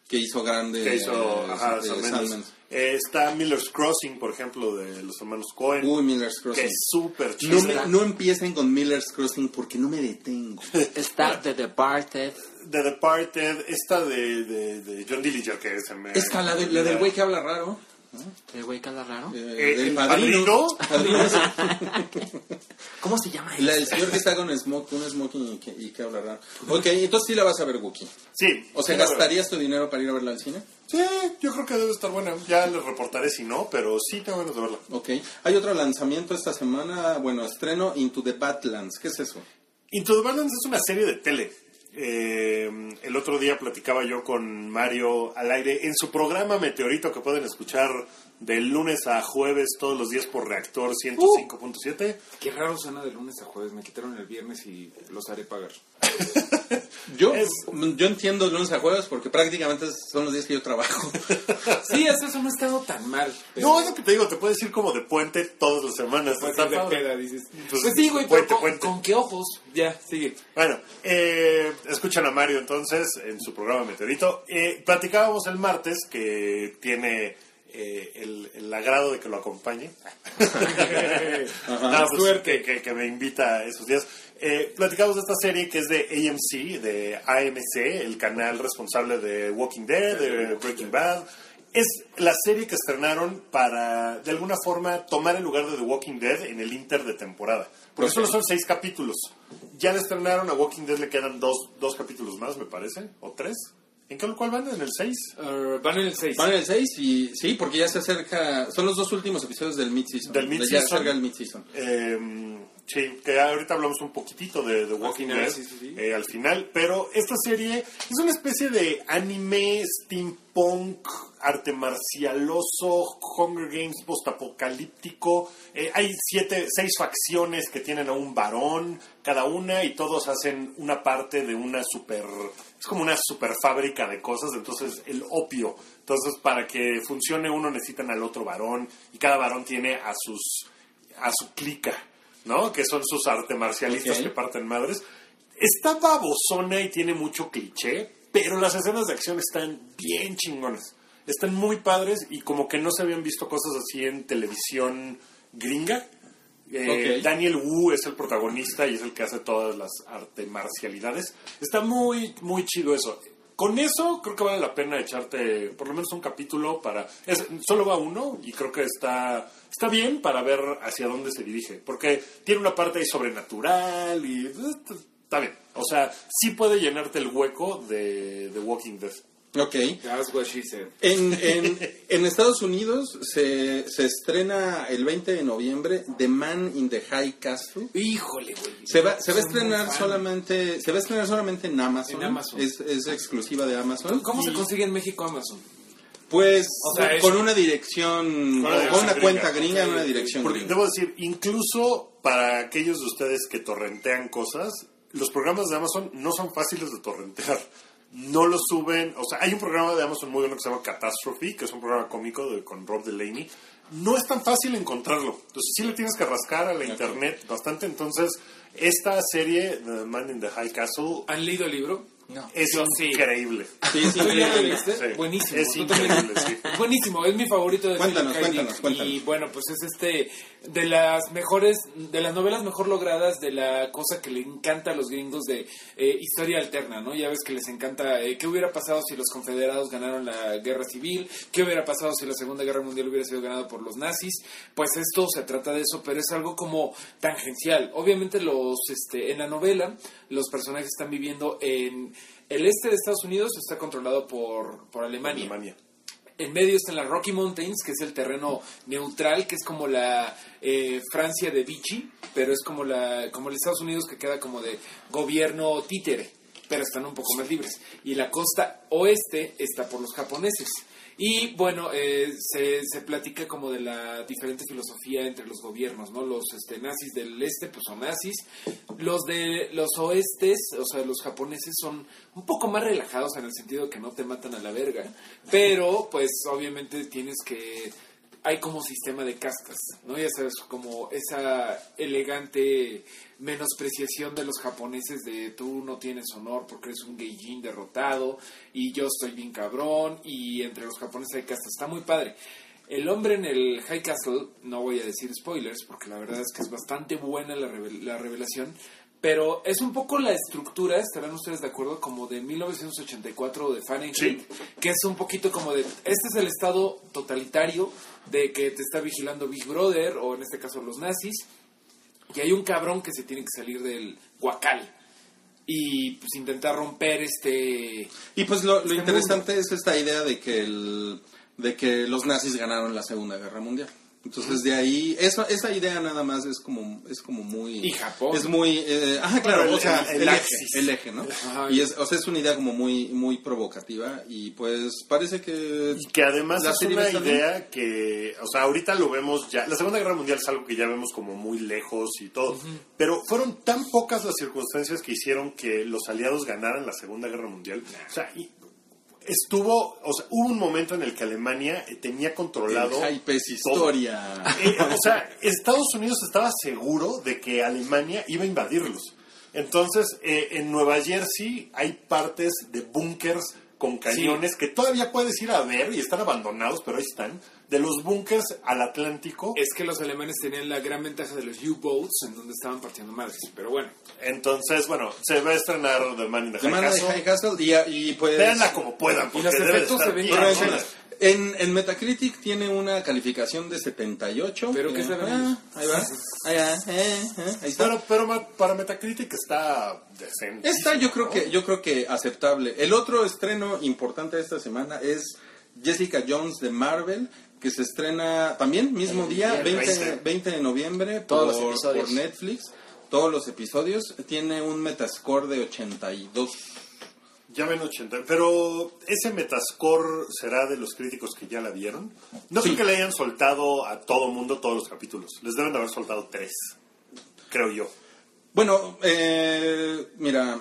que hizo grande que hizo eh, ajá, eh, Mendes. Mendes. Eh, está Miller's Crossing, por ejemplo, de los hermanos Cohen, Uy, Miller's que Crossing. es súper No, chida. me- no empiecen con Miller's Crossing porque no me detengo. Está The Departed. The Departed, esta de, de, de John Dillinger, que se me... Esta, la, de- la del güey que habla raro. ¿El güey que habla raro? eh, Eh, del ¿el padrino. padrino? ¿Cómo se llama La del ese? señor que está con smoke, un smoking y que, y que habla raro. Ok, entonces sí la vas a ver, Wookie. Sí. O sea, sí, ¿gastarías tu dinero para ir a verla al cine? Sí, yo creo que debe estar buena. Ya les reportaré si no, pero sí tengo ganas de verla. Ok. Hay otro lanzamiento esta semana, bueno, estreno Into the Badlands. ¿Qué es eso? Into the Balance es una serie de tele. Eh, el otro día platicaba yo con Mario al aire en su programa Meteorito que pueden escuchar de lunes a jueves todos los días por Reactor 105.7. Qué raro suena de lunes a jueves. Me quitaron el viernes y los haré pagar. Yo, Es- yo entiendo lunes a jueves porque prácticamente son los días que yo trabajo. Sí, hasta eso no ha estado tan mal. pero- No, es lo que te digo, te puedes ir como de puente todas las semanas. Pues, Está de padre. peda, dices. Pues, Pues, sí, güey, puente, pero con, puente. ¿con qué ojos? Ya, sigue. Bueno, eh, escuchan a Mario entonces en su programa Meteorito. Eh, platicábamos el martes que tiene eh, el, el agrado de que lo acompañe. Nada, pues, Suerte. Que, me invita a esos días. Eh, platicamos de esta serie que es de AMC, de AMC, el canal responsable de Walking Dead, de Breaking Bad. Es la serie que estrenaron para, de alguna forma, tomar el lugar de The Walking Dead en el inter de temporada. Porque Ok. solo son seis capítulos. Ya le estrenaron a Walking Dead, le quedan dos, dos capítulos más, me parece, o tres. ¿En qué cuál van? ¿En el seis? Uh, van en el 6. Van en el 6 y sí, porque ya se acerca, son los dos últimos episodios del mid-season. Del mid-season. Ya se acerca el mid-season. Eh, sí, que ahorita hablamos un poquitito de The Walking Dead sí, sí, sí. eh, al final, pero esta serie es una especie de anime steampunk, arte marcialoso, Hunger Games postapocalíptico. Eh, hay siete, seis facciones que tienen a un varón cada una y todos hacen una parte de una super, es como una super fábrica de cosas, entonces el opio. Entonces para que funcione uno necesitan al otro varón y cada varón tiene a sus a su clica, ¿no? Que son sus arte marcialistas que parten madres. Está babosona y tiene mucho cliché, pero las escenas de acción están bien chingonas. Están muy padres y como que no se habían visto cosas así en televisión gringa. Eh. Daniel Wu es el protagonista y es el que hace todas las arte marcialidades. Está muy, muy chido eso. Con eso creo que vale la pena echarte por lo menos un capítulo para... es- solo va uno y creo que está, está bien para ver hacia dónde se dirige. Porque tiene una parte ahí sobrenatural y... eh, Está bien. O sea, sí puede llenarte el hueco de, de Walking Dead. Ok. That's what she said. En, en, en Estados Unidos se, se estrena el 20 de noviembre The Man in the High Castle. Híjole, güey. Se va, se va a estrenar solamente, se va a estrenar solamente en Amazon. En Amazon. Es, es exclusiva de Amazon. ¿Cómo se consigue en México Amazon? Pues O sea, es- con una dirección, Con una con dirección una cuenta gringa. gringa, Ok, una dirección Porque gringa. debo decir, incluso para aquellos de ustedes que torrentean cosas, los programas de Amazon no son fáciles de torrentear. No los suben, o sea, hay un programa de Amazon muy bueno que se llama Catastrophe, que es un programa cómico de, con Rob Delaney. No es tan fácil encontrarlo. Entonces sí le tienes que rascar a la internet bastante. Entonces, esta serie, The Man in the High Castle, ¿Han leído el libro? No. es Yo increíble. Sí, sí. Buenísimo. Es increíble, sí. Buenísimo, es mi favorito de Cuéntanos, Philip K. cuéntanos, Dick. cuéntanos. Y bueno, pues es este de las mejores, de las novelas mejor logradas, de la cosa que le encanta a los gringos de eh, historia alterna, ¿no? Ya ves que les encanta eh, qué hubiera pasado si los confederados ganaron la guerra civil, qué hubiera pasado si la Segunda Guerra Mundial hubiera sido ganada por los nazis. Pues esto se trata de eso, pero es algo como tangencial. Obviamente los, este, en la novela los personajes están viviendo en el este de Estados Unidos, está controlado por, por Alemania. Alemania. En medio están las Rocky Mountains, que es el terreno neutral, que es como la eh, Francia de Vichy, pero es como la como el Estados Unidos que queda como de gobierno títere. pero están un poco más libres. Y la costa oeste está por los japoneses. Y bueno, eh, se, se platica como de la diferente filosofía entre los gobiernos, ¿no? Los este, nazis del este, pues son nazis. Los de los oestes, o sea, los japoneses son un poco más relajados en el sentido que no te matan a la verga. Pero, pues, obviamente tienes que hay como sistema de castas, ¿no? Ya sabes, como esa elegante menospreciación de los japoneses de tú no tienes honor porque eres un geijin derrotado y yo estoy bien cabrón y entre los japoneses hay castas. Está muy padre. El hombre en el High Castle, no voy a decir spoilers porque la verdad es que es bastante buena la, revel- la revelación, pero es un poco la estructura, estarán ustedes de acuerdo, como de 1984 de Fahrenheit, que es un poquito como de, este es el estado totalitario de que te está vigilando Big Brother, o en este caso los nazis, y hay un cabrón que se tiene que salir del guacal y pues intentar romper este... Y pues lo, lo Este interesante es esta idea de que el, de que los nazis ganaron la Segunda Guerra Mundial. Entonces de ahí eso, esa idea nada más es como es como muy Y Japón. es muy eh, ajá claro el- o sea el- el, el eje el eje no Ajá. y es o sea es una idea como muy muy provocativa y pues parece que Y que además La es una idea que, o sea, ahorita lo vemos ya. La Segunda Guerra Mundial es algo que ya vemos como muy lejos y todo. Pero fueron tan pocas las circunstancias que hicieron que los aliados ganaran la Segunda Guerra Mundial. O sea, y estuvo, o sea, hubo un momento en el que Alemania eh, tenía controlado. el hype es historia Eh, o sea, Estados Unidos estaba seguro de que Alemania iba a invadirlos. Entonces, eh, en Nueva Jersey hay partes de búnkers con cañones que todavía puedes ir a ver y están abandonados, pero ahí están. De los búnkers al Atlántico. Es que los alemanes tenían la gran ventaja de los U-Boats en donde estaban partiendo madres, pero bueno. Entonces, bueno, se va a estrenar The Man in the The High Man in the Castle. High Castle y, y pues Véanla como puedan, porque los debe de efectos estar se ven bien en, en Metacritic tiene una calificación de 78. Pero ¿qué Eh, saben ah, ahí va. Ahí va. eh, eh, ahí está. Pero, pero para Metacritic está decente. Esta yo creo que yo creo que aceptable. El otro estreno importante de esta semana es Jessica Jones de Marvel que se estrena también mismo El día viernes. 20, 20 de noviembre Todos por Netflix. Todos los episodios tiene un metascore de 82. Ya ven 80. Pero ese Metascore será de los críticos que ya la vieron. No Sí. creo que le hayan soltado a todo mundo todos los capítulos. Les deben de haber soltado tres. Creo yo. Bueno, eh, mira,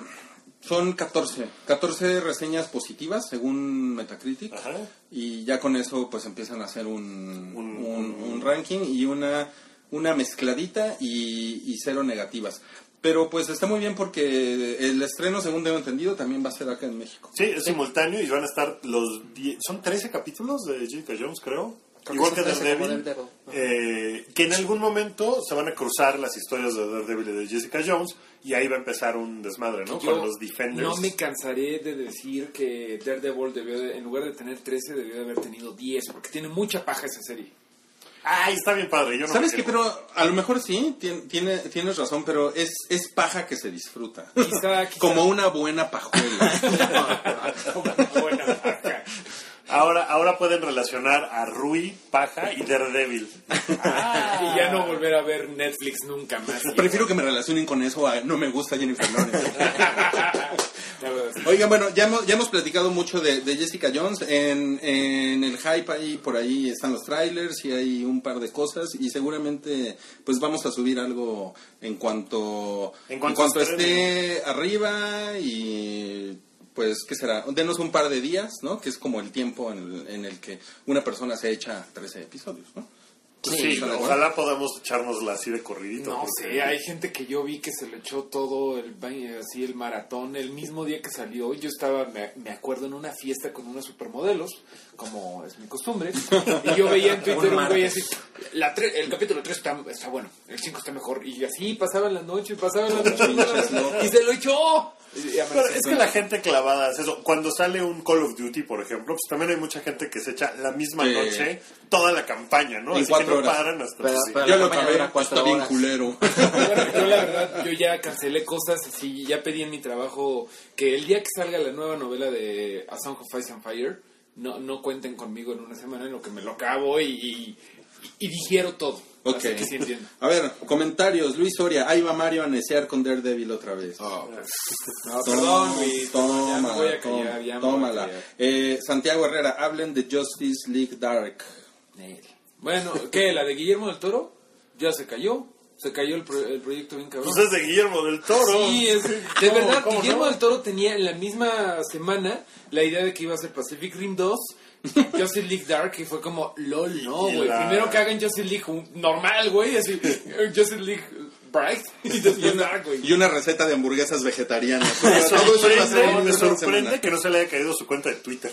son 14. 14 reseñas positivas según Metacritic. Ajá. Y ya con eso pues empiezan a hacer un, Un- un- un ranking y una, una mezcladita y, y cero negativas. Pero pues está muy bien porque el estreno, según tengo entendido, también va a ser acá en México. Sí, es simultáneo y van a estar los... die- Son 13 capítulos de Jessica Jones, creo. Creo Igual que que son 13 como Daredevil. Daredevil. eh, que en algún momento se van a cruzar las historias de Daredevil y de Jessica Jones y ahí va a empezar un desmadre, ¿no? Yo Con los Defenders. no me cansaré de decir que Daredevil debió de- en lugar de tener 13 debió de haber tenido 10 porque tiene mucha paja esa serie. Ay, está bien padre. Yo no ¿Sabes quejo. Pero a lo mejor sí, tien- tiene, tienes razón, pero es, es paja que se disfruta. Quizá- quizá- Como una buena pajuela. Como buena paja. Ahora, ahora pueden relacionar a Rui, Paja y Daredevil. Y ya no volver a ver Netflix nunca más. Prefiero que me relacionen con eso a no me gusta Jennifer Lawrence. Oigan, bueno, ya hemos, ya hemos platicado mucho de, de Jessica Jones. En, en el hype ahí, por ahí están los trailers y hay un par de cosas. Y seguramente, pues vamos a subir algo en cuanto, En cuanto esté arriba y pues, ¿qué será? Denos un par de días, ¿no? Que es como el tiempo en el, en el que una persona se echa 13 episodios, ¿no? Pues Sí, sí, ¿está de ojalá podamos echárnosla así de corridito. No porque- sé, hay gente que yo vi que se le echó todo el así el maratón el mismo día que salió. Yo estaba, me, me acuerdo, en una fiesta con unos supermodelos, como es mi costumbre, y yo veía en Twitter un güey así, la tre- el capítulo 3 está, está bueno, el 5 está mejor, y así pasaba la noche, pasaba la noche, y se lo echó. Pero es que la gente clavada hace eso. Cuando sale un Call of Duty, por ejemplo, pues también hay mucha gente que se echa la misma Sí. noche toda la campaña, ¿no? En Así cuatro que no horas. paran hasta... Pero- pero- Yo lo acabé, está bien culero. Yo la verdad, yo ya cancelé cosas así, ya pedí en mi trabajo que el día que salga la nueva novela de A Song of Ice and Fire, no, no cuenten conmigo en una semana en lo que me lo acabo y, y, y digiero todo. Ok. Sí. A ver, comentarios. Luis Soria, ahí va Mario a necear con Daredevil otra vez. No, Toma- perdón, Luis. Tómala, ya callar, tómala. callar. Eh, Santiago Herrera, hablen de Justice League Dark. Bueno, ¿qué? ¿La de Guillermo del Toro? Ya se cayó. Se cayó el, pro- el proyecto bien cabrón. Pues es de Guillermo del Toro. Sí, es, de ¿Cómo- verdad, Guillermo no? del Toro tenía en la misma semana la idea de que iba a ser Pacific Rim 2, Justice League Dark, y fue como, lol, no, güey. la- Primero que hagan Justice League un- normal, güey, así, Justice League Bright, y Dark, güey. Y una receta de hamburguesas vegetarianas. Me sorprende, en me sorprende que no se le haya caído su cuenta de Twitter.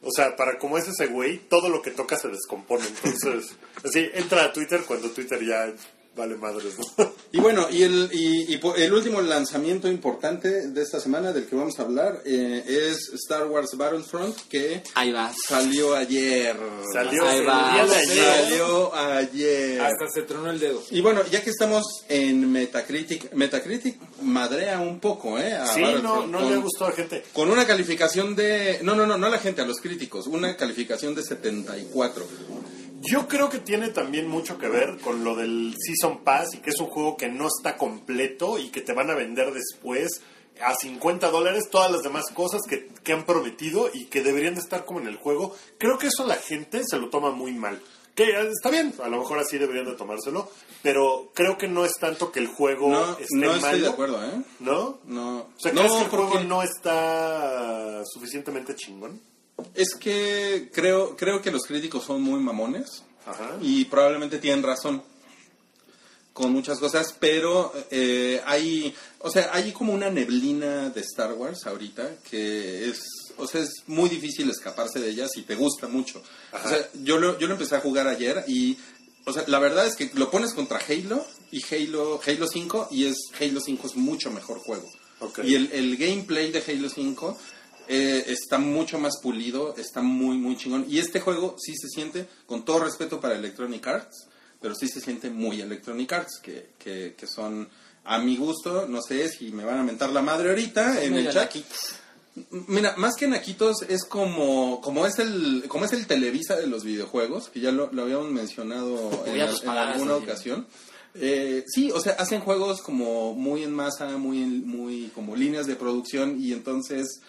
O sea, para como es ese güey, todo lo que toca se descompone. Entonces, así, entra a Twitter cuando Twitter ya vale madres, ¿no? Y bueno, y el, y, y el último lanzamiento importante de esta semana del que vamos a hablar eh, es Star Wars Battlefront, que Ahí vas. salió ayer. Salió Ahí ayer. Salió ayer. Hasta se tronó el dedo. Y bueno, ya que estamos en Metacritic, Metacritic madrea un poco, ¿eh? a Sí, no, no con, le gustó a la gente. Con una calificación de... No, no, no, no a la gente, a los críticos. Una calificación de 74. Yo creo que tiene también mucho que ver con lo del Season Pass y que es un juego que no está completo y que te van a vender después a 50 dólares todas las demás cosas que, que han prometido y que deberían de estar como en el juego. Creo que eso la gente se lo toma muy mal. Que eh, está bien, a lo mejor así deberían de tomárselo, pero creo que no es tanto que el juego No, esté no malo. estoy de acuerdo, ¿eh? ¿No? No. O sea, no, ¿crees que el juego no está suficientemente chingón? Es que creo, creo que los críticos son muy mamones Ajá. y probablemente tienen razón con muchas cosas, pero eh, hay, o sea, hay como una neblina de Star Wars ahorita que es, o sea, es muy difícil escaparse de ella si te gusta mucho. O sea, yo lo, yo lo empecé a jugar ayer y, o sea, la verdad es que lo pones contra Halo y Halo, Halo 5 y es Halo 5 es mucho mejor juego. Ok. Y el, el gameplay de Halo 5 eh, está mucho más pulido, está muy, muy chingón. Y este juego sí se siente, con todo respeto para Electronic Arts, pero sí se siente muy Electronic Arts, que, que, que son, a mi gusto, no sé si me van a mentar la madre ahorita en el chat. Mira, más que Naquitos es como como es el como es el Televisa de los videojuegos, que ya lo, lo habíamos mencionado en, a en alguna ocasión. Eh, sí, o sea, hacen juegos como muy en masa, muy en- muy como líneas de producción y entonces,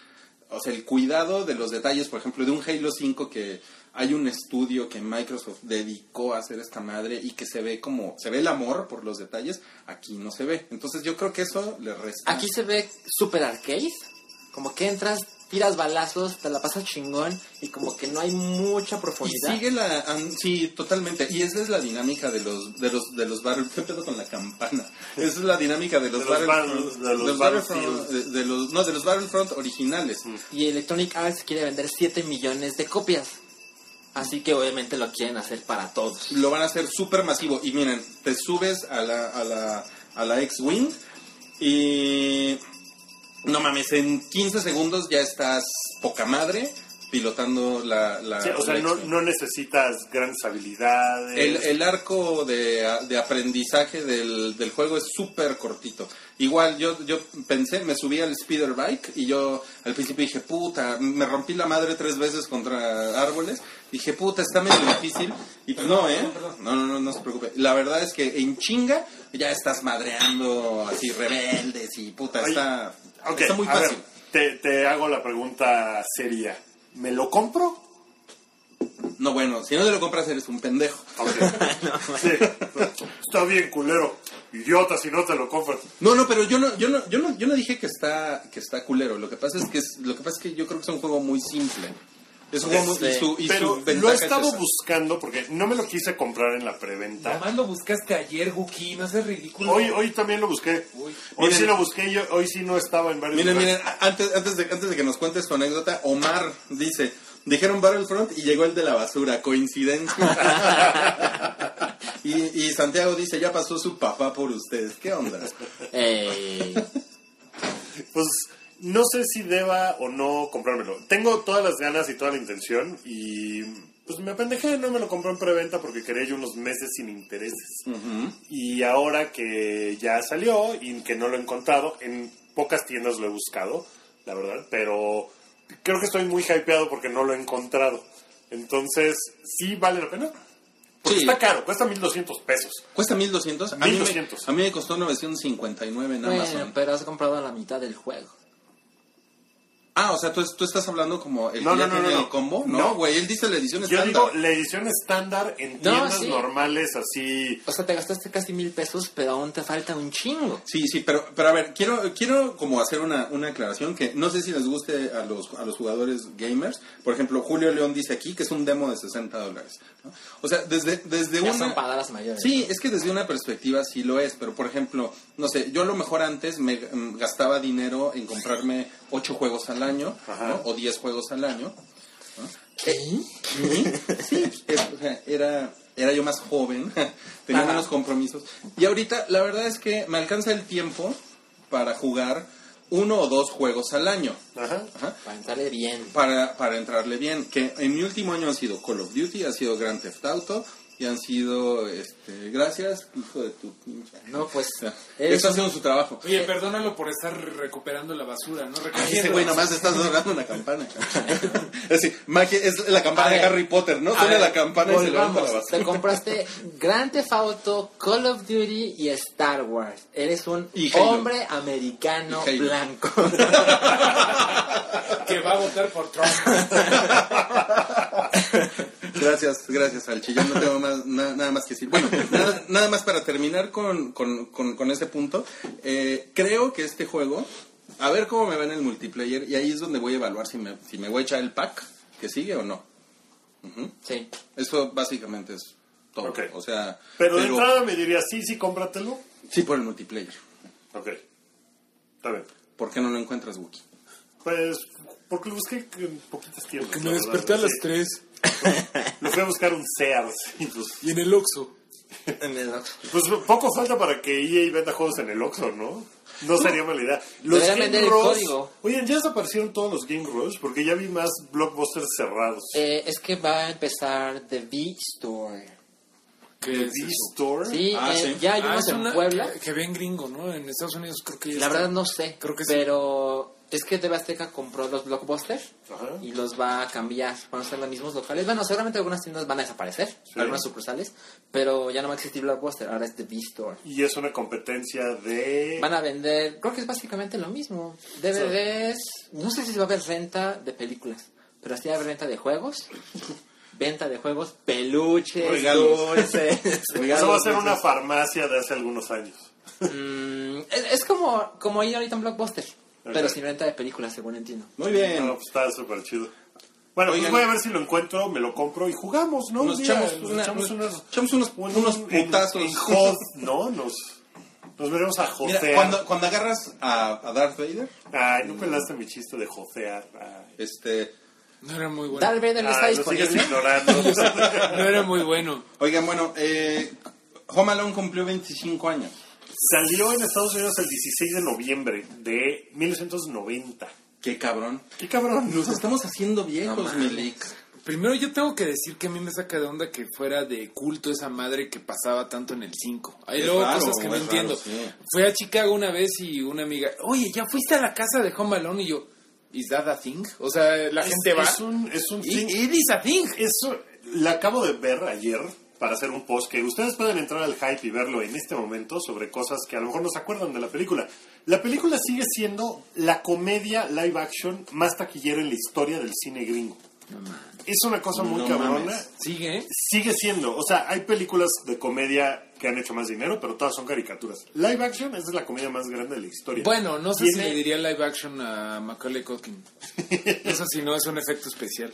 o sea, el cuidado de los detalles, por ejemplo, de un Halo 5 que hay un estudio que Microsoft dedicó a hacer esta madre y que se ve como se ve el amor por los detalles, aquí no se ve. Entonces, yo creo que eso le resta. Aquí se ve super arcade. Como que entras, tiras balazos, te la pasas chingón y como que no hay mucha Y profundidad. sigue la sí, totalmente. Y esa es la dinámica de los de los de los Battle ¿qué pedo con la campana. Esa es la dinámica de los, De los Battlefront- Battle- de los Battlefront- Battlefield. de, de los no, de los Battlefront originales. Y Electronic Arts quiere vender 7 millones de copias. Así que obviamente lo quieren hacer para todos. Lo van a hacer súper masivo y miren, te subes a la a la a la X-Wing y no mames, en 15 segundos ya estás poca madre pilotando la, la Sí, o sea, no, no necesitas grandes habilidades. El, el arco de, de aprendizaje del, del juego es súper cortito. Igual yo, yo pensé, me subí al speeder bike y yo al principio dije, puta, me rompí la madre tres veces contra árboles. Dije, puta, está medio difícil. Y pues no, ¿eh? No, no, no, no se preocupe. La verdad es que en chinga ya estás madreando así rebeldes y puta, está, Ok, está muy a fácil. ver, te, te hago la pregunta seria. ¿Me lo compro? No, bueno, si no te lo compras eres un pendejo. Sí. Está bien, culero. Idiota si no te lo compras. No, no, pero yo no, yo no, yo no, yo no dije que está, que está culero. Lo que pasa es que es, lo que pasa es que yo creo que es un juego muy simple. Es un juego muy, y su, y Pero su lo he es estado buscando porque no me lo quise comprar en la preventa. Nomás lo buscaste ayer, Guki, no seas ridículo. Hoy, hoy también lo busqué. Uy. Hoy Miren. sí lo busqué y yo- hoy sí no estaba en varios Miren, miren, lugares. a- antes, antes, de, antes de que nos cuentes tu anécdota, Omar dice, dijeron Battlefront y llegó el de la basura, coincidencia. y, y Santiago dice, ya pasó su papá por ustedes. ¿Qué onda? Eh, Pues no sé si deba o no comprármelo. Tengo todas las ganas y toda la intención y pues me apendejé, no me lo compré en preventa porque quería yo unos meses sin intereses. Y ahora que ya salió y que no lo he encontrado, en pocas tiendas lo he buscado, la verdad, pero creo que estoy muy hypeado porque no lo he encontrado. Entonces, sí vale la pena. Porque Sí. está caro, cuesta 1200 pesos. ¿Cuesta 1200? A mí, me, 1200. a mí me costó 959 en Bueno, Amazon. pero has comprado la mitad del juego. Ah, o sea, ¿tú, tú estás hablando como el No, que ya no, no, el combo. no. No, güey, él dice la edición Yo estándar. digo la edición estándar en No, tiendas sí. normales, así. O sea, te gastaste casi mil pesos, pero aún te falta un chingo. Sí, sí, pero, pero a ver, quiero, quiero como hacer una, una aclaración que no sé si les guste a los, a los jugadores gamers. Por ejemplo, Julio León dice aquí que es un demo de 60 dólares. ¿no? O sea, desde, desde Ya una... son palabras mayores. Sí, es que desde una perspectiva sí lo es, pero por ejemplo, no sé, yo a lo mejor antes me mm, gastaba dinero en comprarme 8 juegos al año, ¿no? o 10 juegos al año. ¿Qué? Sí, es- o sea, era, era yo más joven, tenía Ajá. menos compromisos. Y ahorita la verdad es que me alcanza el tiempo para jugar uno o dos juegos al año. Ajá. Ajá. Para entrarle bien. Para, para entrarle bien. Que en mi último año han sido Call of Duty, ha sido Grand Theft Auto y han sido, este, gracias, hijo de tu pinche. No, pues. Eres está haciendo su trabajo. Oye, perdónalo por estar recuperando la basura, ¿no? Ay, Recogiendo ese güey nomás basura. está tocando una campana. es, decir, magia- es la campana A de ver. Harry Potter, ¿no? Suena ver, la campana y se levanta la basura. Te compraste Grand Theft Auto, Call of Duty y Star Wars. Eres un hombre americano blanco. Que va a votar por Trump. Gracias, gracias, Alchi. Ya no tengo más, na- nada más que decir. Bueno, nada, nada más para terminar con, con, con, con ese punto. Eh, creo que este juego, a ver cómo me va en el multiplayer, y ahí es donde voy a evaluar si me, si me voy a echar el pack que sigue o no. Sí. Eso básicamente es todo. Ok. O sea, Pero de entrada me diría, sí, sí, cómpratelo. sí por el multiplayer. Ok. Está bien. ¿Por qué no lo encuentras, Wookie? Pues, porque lo busqué en poquitas tiendas. Que la me verdad, desperté a las sí. 3 Lo fui a buscar un Sears. y pues, y en el Oxxo. En el Oxxo. pues poco falta para que EA venda juegos en el Oxxo, ¿no? No sería mala idea. Los Game vender el Rush- código. Oigan, ya desaparecieron todos los Game Rush porque ya vi más blockbusters cerrados. Eh, es que va a empezar The V-Store. ¿Qué The es eso? V-Store. Sí, Ah, eh, sí. ya hay Ah, unos en una- Puebla. Que bien gringo, ¿no? En Estados Unidos creo que ya La está. verdad no sé. Creo que sí. Pero es que TV Azteca compró los blockbusters Ajá. y los va a cambiar. Van a ser los mismos locales. Bueno, seguramente algunas tiendas van a desaparecer, Sí. algunas sucursales, pero ya no va a existir Blockbuster, ahora es The V-Store. Y es una competencia de... Van a vender, creo que es básicamente lo mismo. DVDs, no sé si va a haber renta de películas, pero sí va a haber renta de juegos, venta de juegos, peluches, Regalos. dulces. Eso va a ser una farmacia de hace algunos años. Mm, es, es como, como ir ahorita a un Blockbuster, pero sin renta de películas, según entiendo. Muy bien. No, pues está súper chido. Bueno, Oigan. pues voy a ver si lo encuentro, me lo compro y jugamos, ¿no? Nos Un día, echamos, nos una- echamos nos- unos, echamos unos, un- unos en- putazos. En, Hot, ¿no? Nos, nos veremos a Mira, josear. cuando, cuando agarras a, a Darth Vader, Ay, no pelaste mi chiste de josear. Ay, este... No era muy bueno. Darth Vader no está lo disponible. ignorando. No era muy bueno. Oigan, bueno, eh, Home Alone cumplió 25 años. Salió en Estados Unidos el 16 de noviembre de 1990. Qué cabrón. Qué cabrón. Nos estamos haciendo viejos, No. Milik. Primero yo tengo que decir que a mí me saca de onda que fuera de culto esa madre que pasaba tanto en el 5. Hay Es luego raro, cosas que no entiendo. sí. Fui a Chicago una vez y una amiga, oye, ¿ya fuiste a la casa de Home Alone? Y yo, ¿is that a thing? O sea, la Es- gente va. Es un, es un Y- thing. It is a thing. Eso la acabo de ver ayer para hacer un post que ustedes pueden entrar al hype y verlo en este momento sobre cosas que a lo mejor no se acuerdan de la película. La película sigue siendo la comedia live action más taquillera en la historia del cine gringo. Es una cosa muy No cabrona. mames. Sigue. Sigue siendo, o sea, hay películas de comedia que han hecho más dinero, pero todas son caricaturas. Live action es la comedia más grande de la historia. Bueno, no sé si le diría live action a Macaulay Culkin. Eso sí, no es un efecto especial.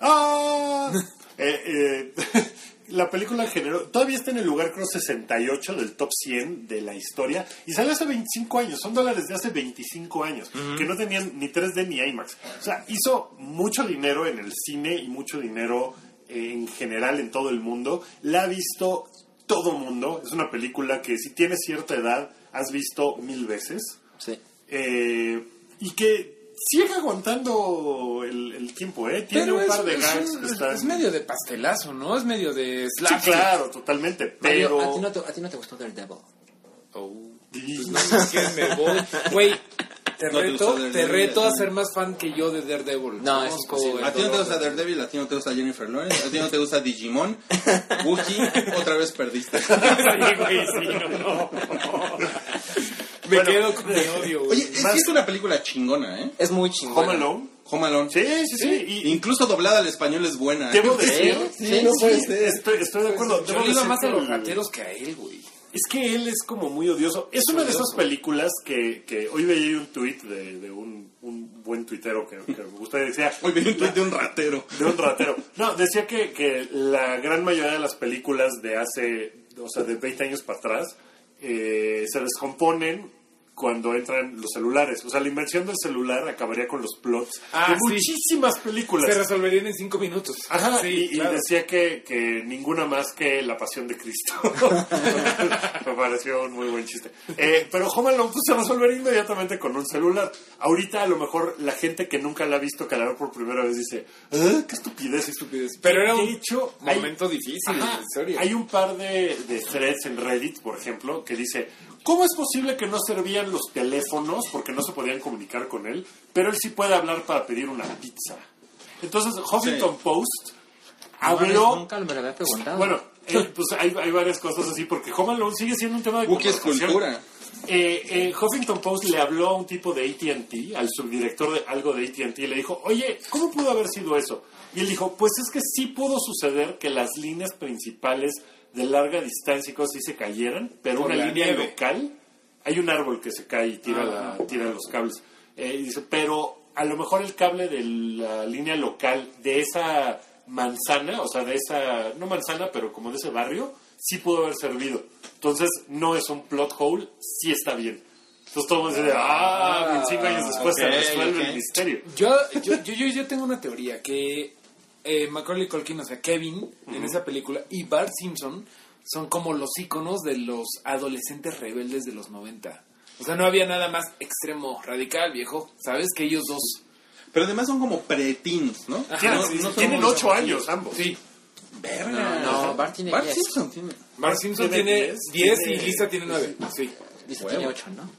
¡Ah! Eh, eh, la película generó. Todavía está en el lugar, creo, 68 del top 100 de la historia. Y salió hace 25 años. Son dólares de hace 25 años. Que no tenían ni 3D ni IMAX. O sea, hizo mucho dinero en el cine y mucho dinero eh, en general en todo el mundo. La ha visto todo mundo. Es una película que, si tienes cierta edad, has visto mil veces. Sí. Eh, y que sigue aguantando el, el tiempo, ¿eh? Tiene Pero un es, par de es gags un- que es- están... es medio de pastelazo, ¿no? Es medio de Sí, claro, totalmente. Mario, Pero... ¿a, ti no te, ¿a ti no te gustó Daredevil? Oh. Pues no sé qué me voy. Güey, Te No reto, te reto a ser más fan que yo de Daredevil. No, es imposible. A ti no te gusta Daredevil, a ti no te gusta Jennifer Lawrence, a ti no te gusta Digimon, Wookiee, otra vez perdiste. Sí, güey, sí, no, no. Me Bueno, quedo con mi odio, güey. Oye, es que es una película chingona, ¿eh? Es muy chingón. Home Alone. Home Alone. Sí, sí, sí. Y, Incluso doblada al español es buena. ¿eh? debo decir... Sí, Sí, no sí. puede ser. Estoy, estoy de acuerdo. Yo le más a los el- rateros que a él, güey. Es que él es como muy odioso. Es una de esas películas que, que hoy veía un tweet de, de un, un buen tuitero que, que me gusta y decía... Hoy vi un tuit de un ratero. De un ratero. No, decía que, que la gran mayoría de las películas de hace, o sea, de 20 años para atrás, eh, se descomponen cuando entran los celulares. O sea, la invención del celular acabaría con los plots Ah, de sí. muchísimas películas. Se resolverían en cinco minutos. Ajá, sí, y, y claro. decía que, que ninguna más que La Pasión de Cristo. Me pareció un muy buen chiste. Eh, pero Home Alone pues, se resolvería inmediatamente con un celular. Ahorita a lo mejor la gente que nunca la ha visto, que la ve por primera vez, dice, "¿Ah, ¡qué estupidez! Estupidez. Pero era un hecho, hay- momento difícil en Ajá, la historia. Hay un par de, de threads en Reddit, por ejemplo, que dice, ¿cómo es posible que no servían los teléfonos porque no se podían comunicar con él, pero él sí puede hablar para pedir una pizza? Entonces, Huffington Post habló... Nunca me lo había preguntado. Bueno, eh, pues hay, hay varias cosas así, porque Home Alone sigue siendo un tema de conversación. cultura. Eh, eh, Huffington Post le habló a un tipo de AT&T, al subdirector de algo de AT&T, y le dijo, oye, ¿cómo pudo haber sido eso? Y él dijo, pues es que sí pudo suceder que las líneas principales de larga distancia y cosas así se cayeran, pero Por una línea nieve. local, hay un árbol que se cae y tira, Ah. la- tira los cables. Eh, y dice, pero a lo mejor el cable de la línea local de esa manzana, o sea, de esa, no manzana, pero como de ese barrio, sí pudo haber servido. Entonces, no es un plot hole, sí está bien. Entonces todo el mundo dice, ah, 25 años después se ok, resuelve ok. el misterio. Yo, yo, yo, yo, yo tengo una teoría que eh, Macaulay Culkin, o sea, Kevin, en esa película, y Bart Simpson son como los íconos de los adolescentes rebeldes de los 90. O sea, no había nada más extremo, radical, viejo. ¿Sabes? Que ellos dos. Pero además son como preteens, ¿no? Ajá, Tienen, No- sí, no tienen 8 años ambos. Sí. Verga. No, no, Bart tiene Bart 10. Simpson tiene... Bart Simpson Tiene tiene 10, 10 y Lisa tiene 9. Sí. Dice Huevo. tiene 8, ¿no?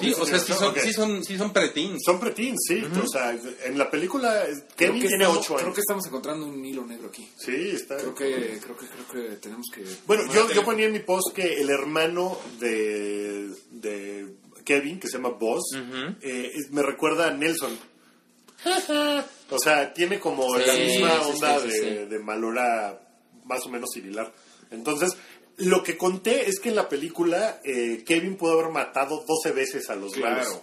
Sí, o sea, sí son, Ok. sí son, sí son preteens. Son preteens, sí. O sea, en la película Kevin que tiene estamos- 8 años. Creo que estamos encontrando un hilo negro aquí. Sí, está. Creo que, creo que, creo que tenemos que. Bueno, yo, yo ponía en mi post que el hermano de, de Kevin, que se llama Boss, eh, es- me recuerda a Nelson. o sea, tiene como Sí, la misma sí, sí, onda sí, de, sí. de malora más o menos similar. Entonces, lo que conté es que en la película eh, Kevin pudo haber matado 12 veces a los Claro. malos.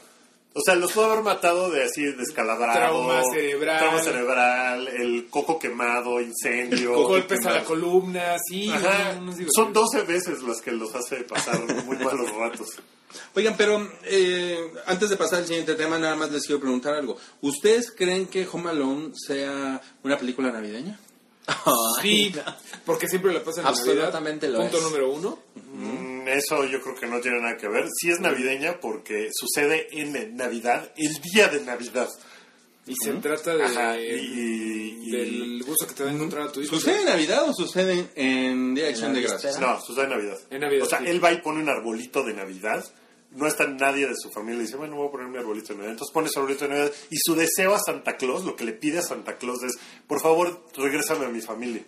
O sea, los pudo haber matado de así descalabrado. Trauma cerebral. Trauma cerebral, el coco quemado, incendio. Golpes a la columna, sí. Ajá, son 12 veces las que los hace pasar muy malos ratos. Oigan, pero eh, antes de pasar al siguiente tema, nada más les quiero preguntar algo. ¿Ustedes creen que Home Alone sea una película navideña? Sí, porque siempre la pasan en Absolutamente Navidad. lo Punto es. número uno. Mm, Eso yo creo que no tiene nada que ver. Sí es navideña porque sucede en Navidad, el día de Navidad. Y se trata de, Ajá, y- y- del gusto que te da encontrar a tu hijo. ¿Sucede en Navidad o sucede en Día de Acción de. Gracias? No, sucede en Navidad. En Navidad, O sea, sí. él va y pone un arbolito de Navidad. No está nadie de su familia y dice, bueno, voy a poner mi arbolito de Navidad. Entonces pone su arbolito de Navidad y su deseo a Santa Claus, lo que le pide a Santa Claus es, por favor, regrésame a mi familia.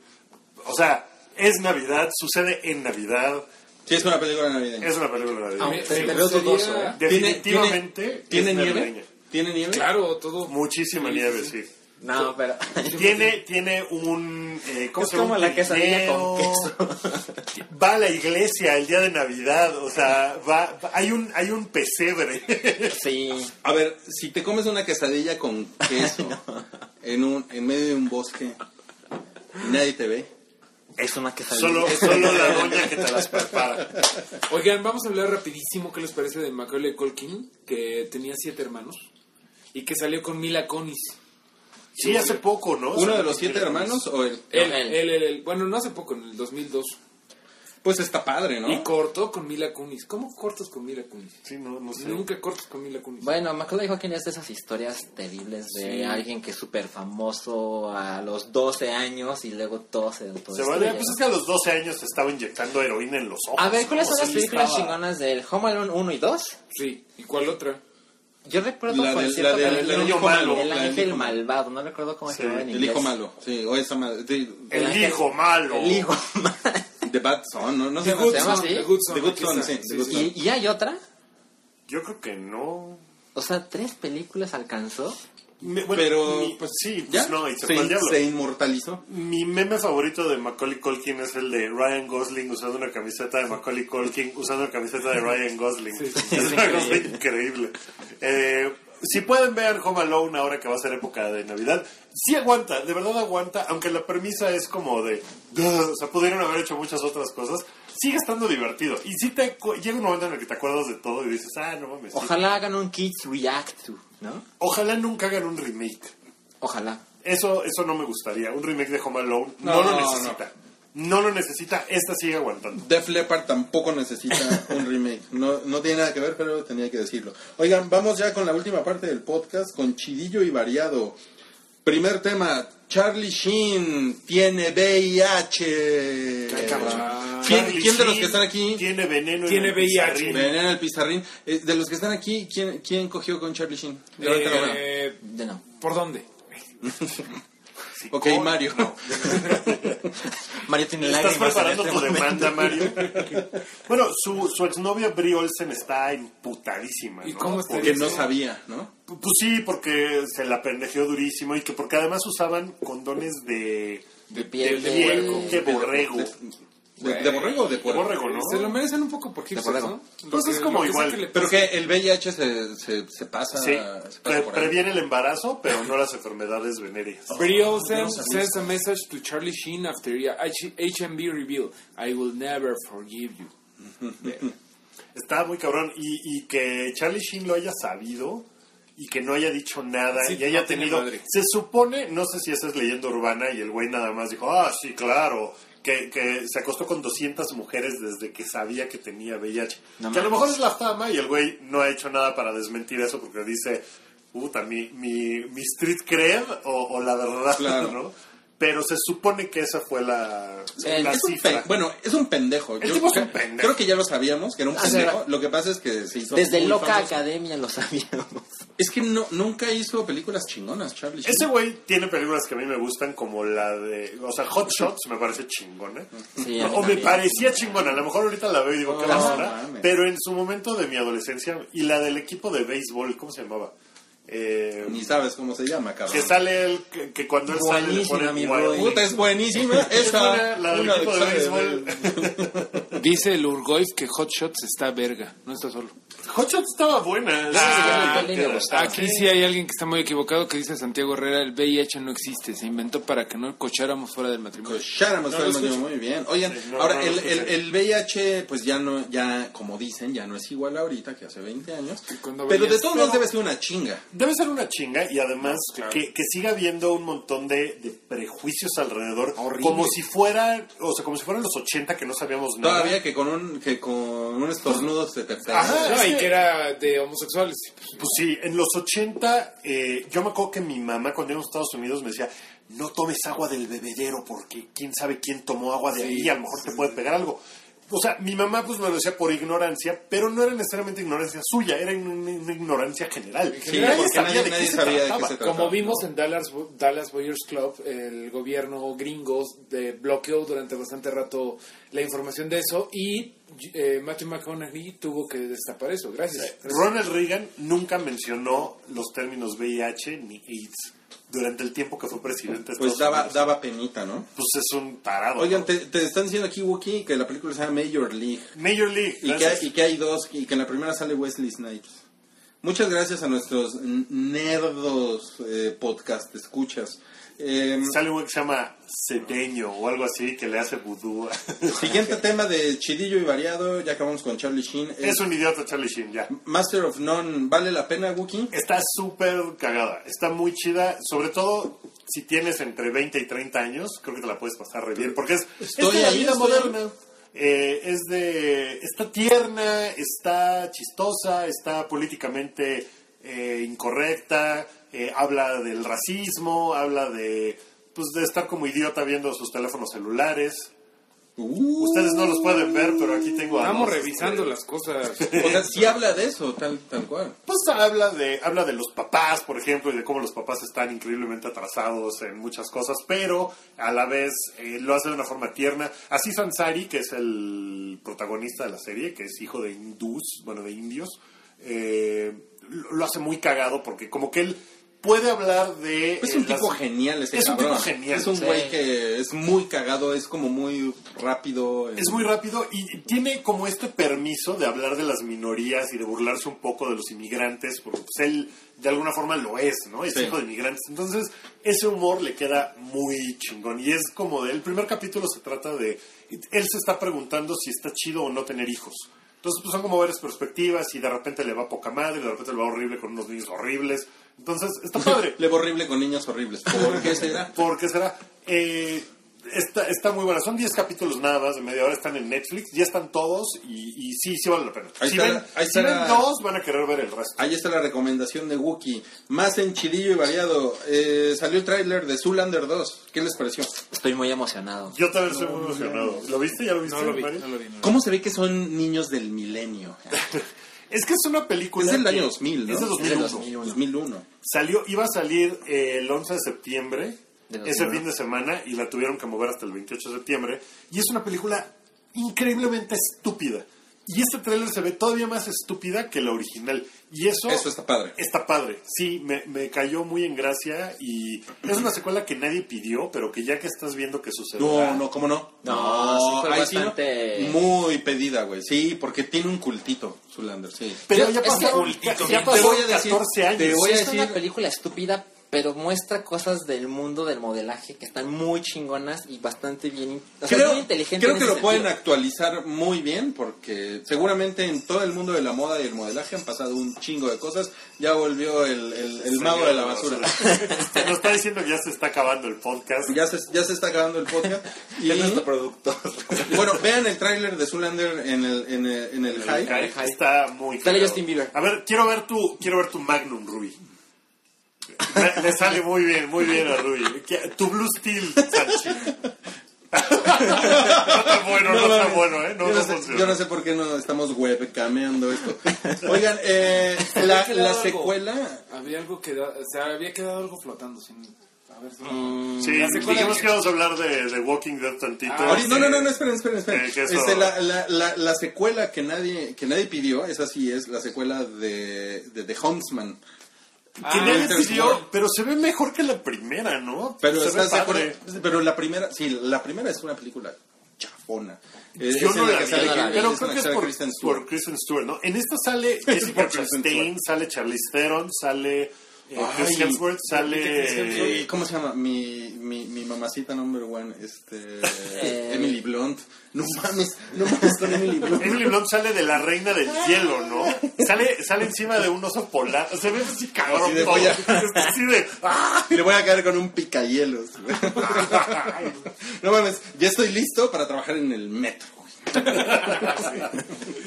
O sea, es Navidad, sucede en Navidad, Sí, es una película navideña. es una película navideña. Ah, dudoso, ¿eh? ¿Tiene, Definitivamente tiene, es ¿tiene navideña. nieve? ¿Tiene nieve? Claro, todo. Muchísima Sí, nieve, sí, sí. No, pero. Tiene, tiene un... eh, ¿Cómo Es se llama? como la quesadilla con trineo. Va a la iglesia el día de Navidad, o sea, va, va- hay un hay un pesebre. Sí. A ver, si te comes una quesadilla con queso en, un, en medio de un bosque y nadie te ve. Es una quesadilla. solo, solo la doña que te las prepara. Oigan, vamos a hablar rapidísimo qué les parece de Macaulay Culkin, que tenía siete hermanos y que salió con Mila Kunis. Sí, hace poco, ¿no? ¿Uno de los siete hermanos o el...? Él. él, él, él. Bueno, no hace poco, en el 2002. Pues está padre, ¿no? Y cortó con Mila Kunis. ¿Cómo cortas con Mila Kunis? Sí, no, no sé. Nunca cortas con Mila Kunis. Bueno, Macaulay Culkin es de esas historias terribles de Sí. alguien que es súper famoso a los 12 años y luego todo se Se autodestruye, vale, ¿no? pues es que a los 12 años te estaba inyectando heroína en los ojos. A ver, ¿cuáles ¿no? son las Sí, películas estaba- chingonas del Home Alone 1 y 2? Sí. ¿Y cuál otra? Yo recuerdo La del- la el, hijo malo. ángel hijo malvado, no recuerdo cómo Sí, se llama en El hijo malo, sí, o esa El ángel- hijo malo. El hijo malo. The Bad Son, ¿no? no se The llama Good se llama Son, así? The Good Son, The Good aquí Son, está. sí, The Good Son. ¿Y, y hay otra? Yo creo que no. O sea, tres películas alcanzó. Me- bueno, Pero, mi- pues, sí, ¿Ya? pues no, y se, inmortalizó. Mi meme favorito de Macaulay Culkin es el de Ryan Gosling usando una camiseta de Macaulay Culkin usando una camiseta de Ryan Gosling. es una cosa increíble. Eh, si pueden ver Home Alone ahora que va a ser época de Navidad, sí aguanta, de verdad aguanta, aunque la premisa es como de, o sea, pudieron haber hecho muchas otras cosas, sigue estando divertido. Y sí te llega un momento en el que te acuerdas de todo y dices, ah, no mames. sí". Ojalá hagan un Kids React to, ¿no? Ojalá nunca hagan un remake. Ojalá. Eso, eso no me gustaría. Un remake de Home Alone no, No, lo no. necesita. No. lo necesita. Esta sigue aguantando. Def Leppard tampoco necesita un remake. No, no tiene nada que ver, pero tenía que decirlo. Oigan, vamos ya con la última parte del podcast, con Chidillo y Variado. Primer tema, Charlie Sheen tiene VIH. Ay, cabrón. ¿Quién, quién de los que están aquí? Tiene veneno Tiene en el VIH. pizarrín. Ven en el pizarrín. Eh, de los que están aquí, ¿quién, quién cogió con Charlie Sheen? Eh, Ya no. ¿Por dónde? Ok, Oh, Mario. no. Mario tiene ¿Estás lágrimas en preparando este tu momento. demanda, Mario? bueno, su, su exnovia Brie Olsen está imputadísima. ¿Y ¿no? cómo está? Que no sabía, ¿no? Pues sí, porque se la pendejeó durísimo y que porque además usaban condones de, De piel de, de- piel de borrego. ¿De, de borrego o de De borrego, ¿no? Se lo merecen un poco por hipsters, borrego. ¿no? Pues Lo es que- como igual. que Pero que el VIH se, se, se pasa, Sí, se pasa pre- por ahí. previene el embarazo, pero no las enfermedades venéreas. Olsen sends a message to Charlie Sheen after H- HMB reveal. I will never forgive you. Está muy cabrón. Y, y que Charlie Sheen lo haya sabido y que no haya dicho nada Sí, y haya no tenido... madre. Se supone, no sé si esa es leyenda urbana y el güey nada más dijo, ah, sí, claro, que, que se acostó con 200 mujeres desde que sabía que tenía VIH. No que a lo mejor es la fama y el güey no ha hecho nada para desmentir eso porque dice, puta, mi, mi, mi street cred o, o la verdad, Claro. ¿no? Pero se supone que esa fue la, Eh, la es un cifra. bueno, es un pendejo. El Yo tipo es un creo- pendejo. Creo que ya lo sabíamos, que era un Ah, pendejo. Lo que pasa es que se hizo Desde Loca famoso. Academia lo sabíamos. Es que no, nunca hizo películas chingonas, Charlie. Ese güey tiene películas que a mí me gustan, como la de. O sea, Hot Shots me parece chingona. Sí, o me parecía chingona. A lo mejor ahorita la veo y digo, qué No, basura. Pero en su momento de mi adolescencia. Y la del equipo de béisbol, ¿cómo se llamaba? Eh, Ni sabes cómo se llama, cabrón. que sale él, que, que cuando él sale Buenísima, mi. Puta, es buenísima. Es Esa. buena, la del una equipo de sale béisbol. Dice el Urgoif que Hot Shots está verga. No está solo. Hot Shots estaba buena. Ah, Sí. Aquí sí hay alguien que está muy equivocado que dice Santiago Herrera, el VIH no existe, se inventó para que no cocháramos fuera del matrimonio. Cocháramos No, todo el lo mundo, escucho. muy bien. Oigan, Sí, no, ahora no el, el, el VIH, pues ya no, ya, como dicen, ya no es igual ahorita que hace 20 años. Pero de todos modos debe ser una chinga. Debe ser una chinga y además Claro. que, que siga habiendo un montón de, de prejuicios alrededor. Horrible. Como si fuera, o sea, como si fueran los 80 que no sabíamos nada. Todavía que con un, que con un estornudo se te. Ajá. No, y que- que era de homosexuales. Pues sí, en los 80, eh, yo me acuerdo que mi mamá cuando íbamos a Estados Unidos me decía, no tomes agua del bebedero porque quién sabe quién tomó agua de ahí, a lo mejor te puede pegar algo. O sea, mi mamá pues me lo decía por ignorancia, pero no era necesariamente ignorancia suya, era una, una ignorancia general. Sí, nadie porque sabía nadie- de nadie qué se sabía de qué trataba. se trataba. Como vimos ¿no? en Dallas, Dallas Boyers Club, el gobierno gringo de bloqueó durante bastante rato la información de eso y eh, Matthew McConaughey tuvo que destapar eso. Gracias. Ronald Reagan nunca mencionó los términos VIH ni AIDS durante el tiempo que fue presidente de Pues daba, Unidos. daba penita, ¿no? Pues es un tarado. Oigan, ¿no? te, te están diciendo aquí, Wookie, que la película se llama Major League. Major League. Y que, hay, y que hay dos, y que en la primera sale Wesley Snipes. Muchas gracias a nuestros nerdos eh, podcast escuchas. Eh, Sale un que se llama Cedeño o algo así que le hace vudú. siguiente tema de chidillo y variado, ya acabamos con Charlie Sheen. es un idiota Charlie Sheen, ya. Master of None, ¿vale la pena, Wookie? Está súper cagada. Está muy chida. Sobre todo si tienes entre 20 y 30 años, creo que te la puedes pasar re bien. Porque es, Estoy es de la vida moderna. Eh, es de. Está tierna, está chistosa, está políticamente eh, incorrecta. Eh, habla del racismo, habla de. Pues de estar como idiota viendo sus teléfonos celulares. Uh, Ustedes no los pueden ver, pero aquí tengo a Estamos revisando este, las cosas. o sea, sí habla de eso, tal, tal cual. Pues habla de, habla de los papás, por ejemplo, y de cómo los papás están increíblemente atrasados en muchas cosas, pero a la vez eh, lo hace de una forma tierna. Así Ansari, que es el protagonista de la serie, que es hijo de hindús, bueno, de indios, eh, lo lo hace muy cagado porque como que él puede hablar de... Es eh, un tipo genial ese Es un cabrón. tipo genial, Es un sí. güey que es muy cagado, es como muy rápido. Es muy rápido y tiene como este permiso de hablar de las minorías y de burlarse un poco de los inmigrantes, porque pues, él de alguna forma lo es, ¿no? Es Sí. hijo de inmigrantes. Entonces, ese humor le queda muy chingón. Y es como de, el primer capítulo se trata de, él se está preguntando si está chido o no tener hijos. Entonces, pues son como varias perspectivas y de repente le va poca madre, de repente le va horrible con unos niños horribles. Entonces, está padre. Le va horrible con niños horribles. ¿Por qué será? ¿Por qué será? Eh, está, está muy buena. Son 10 capítulos nada más de media hora. Están en Netflix. Ya están todos y, y sí, sí vale la pena. Ahí si está ven, la- ahí si ven la- dos, van a querer ver el resto. Ahí está la recomendación de Wookie. Más en chilillo y variado. Eh, salió el tráiler de Zoolander 2. ¿Qué les pareció? Estoy muy emocionado. Yo también estoy muy emocionado. ¿Lo viste? ¿Ya lo viste? No lo vi, no lo vi. no lo vi. ¿Cómo se ve que son niños del milenio? Es que es una película. Es del año 2000, ¿no? Es Es del 2001. 2001. Salió, iba a salir eh, el 11 de septiembre, De ese fin de semana, y la tuvieron que mover hasta el 28 de septiembre. Y es una película increíblemente estúpida. Y este tráiler se ve todavía más estúpida que la original. Y eso, Eso está padre. está padre. Sí, me, me cayó muy en gracia y es una secuela que nadie pidió, pero que ya que estás viendo que sucederá... No, no, ¿cómo no? No, sí fue ahí sí, ¿no? bastante- Muy pedida, güey. Sí, porque tiene un cultito, Zoolander, sí. Pero ya es que- pasaron, Cultito, ya te pasaron voy a decir- 14 años. te voy a es decir- una película estúpida, pero muestra cosas del mundo del modelaje que están muy chingonas y bastante bien, o sea, creo muy inteligente. creo que lo pueden sentido. actualizar muy bien porque seguramente en todo el mundo de la moda y el modelaje han pasado un chingo de cosas. Ya volvió el, el- el mago de la basura. Nos está diciendo que ya se está acabando el podcast. Ya se, ya se está acabando el podcast. y, Es nuestro producto. bueno, vean el tráiler de Zoolander en el, en el, en el hype. Hype Está muy cagado. Justin Bieber. A ver, quiero ver tu, quiero ver tu Magnum, Ruby. Le, le sale muy bien, muy bien a. ¿Qué- Tu Blue Steel, Sanchi. no está bueno, no, está mames. bueno, ¿eh? No, yo, no no sé, funciona. yo no sé por qué no estamos webcameando esto. Oigan, eh, la, algo. secuela... Había algo que o sea, había quedado algo flotando sin a ver si Sí, La secuela dijimos de- que íbamos a hablar de, de Walking Dead tantito. Ah, no, no, no, no, esperen, esperen, esperen. Eh, Este, la, la, la, la secuela que nadie, que nadie pidió, esa sí es la secuela de, de The Huntsman. Que Ah, nadie Winter's pidió, pero se ve mejor que la primera, ¿no? Pero, se ve ¿estás de pero la primera, sí, la primera es una película chafona. Es- Yo es no la que vi, pero creo que es por, Kristen Stewart. por Kristen Stewart, ¿no? En esta sale Jessica Chastain, sale Charlize Theron, sale eh, Chris Ay, Hemsworth, Chris sale... Hemsworth. ¿Cómo se llama? Mi, mi, mi mamacita number one, este, Eh. Emily Blunt. No mames, no mames con Emily Blunt. Emily Blunt sale de la reina del hielo, ¿no? Sale, sale encima de un oso polar. Se ve así cabrón. Así de todo. voy a- así de... ¡ah! Y le voy a caer con un picayelos. No mames, ya estoy listo para trabajar en el metro. güey.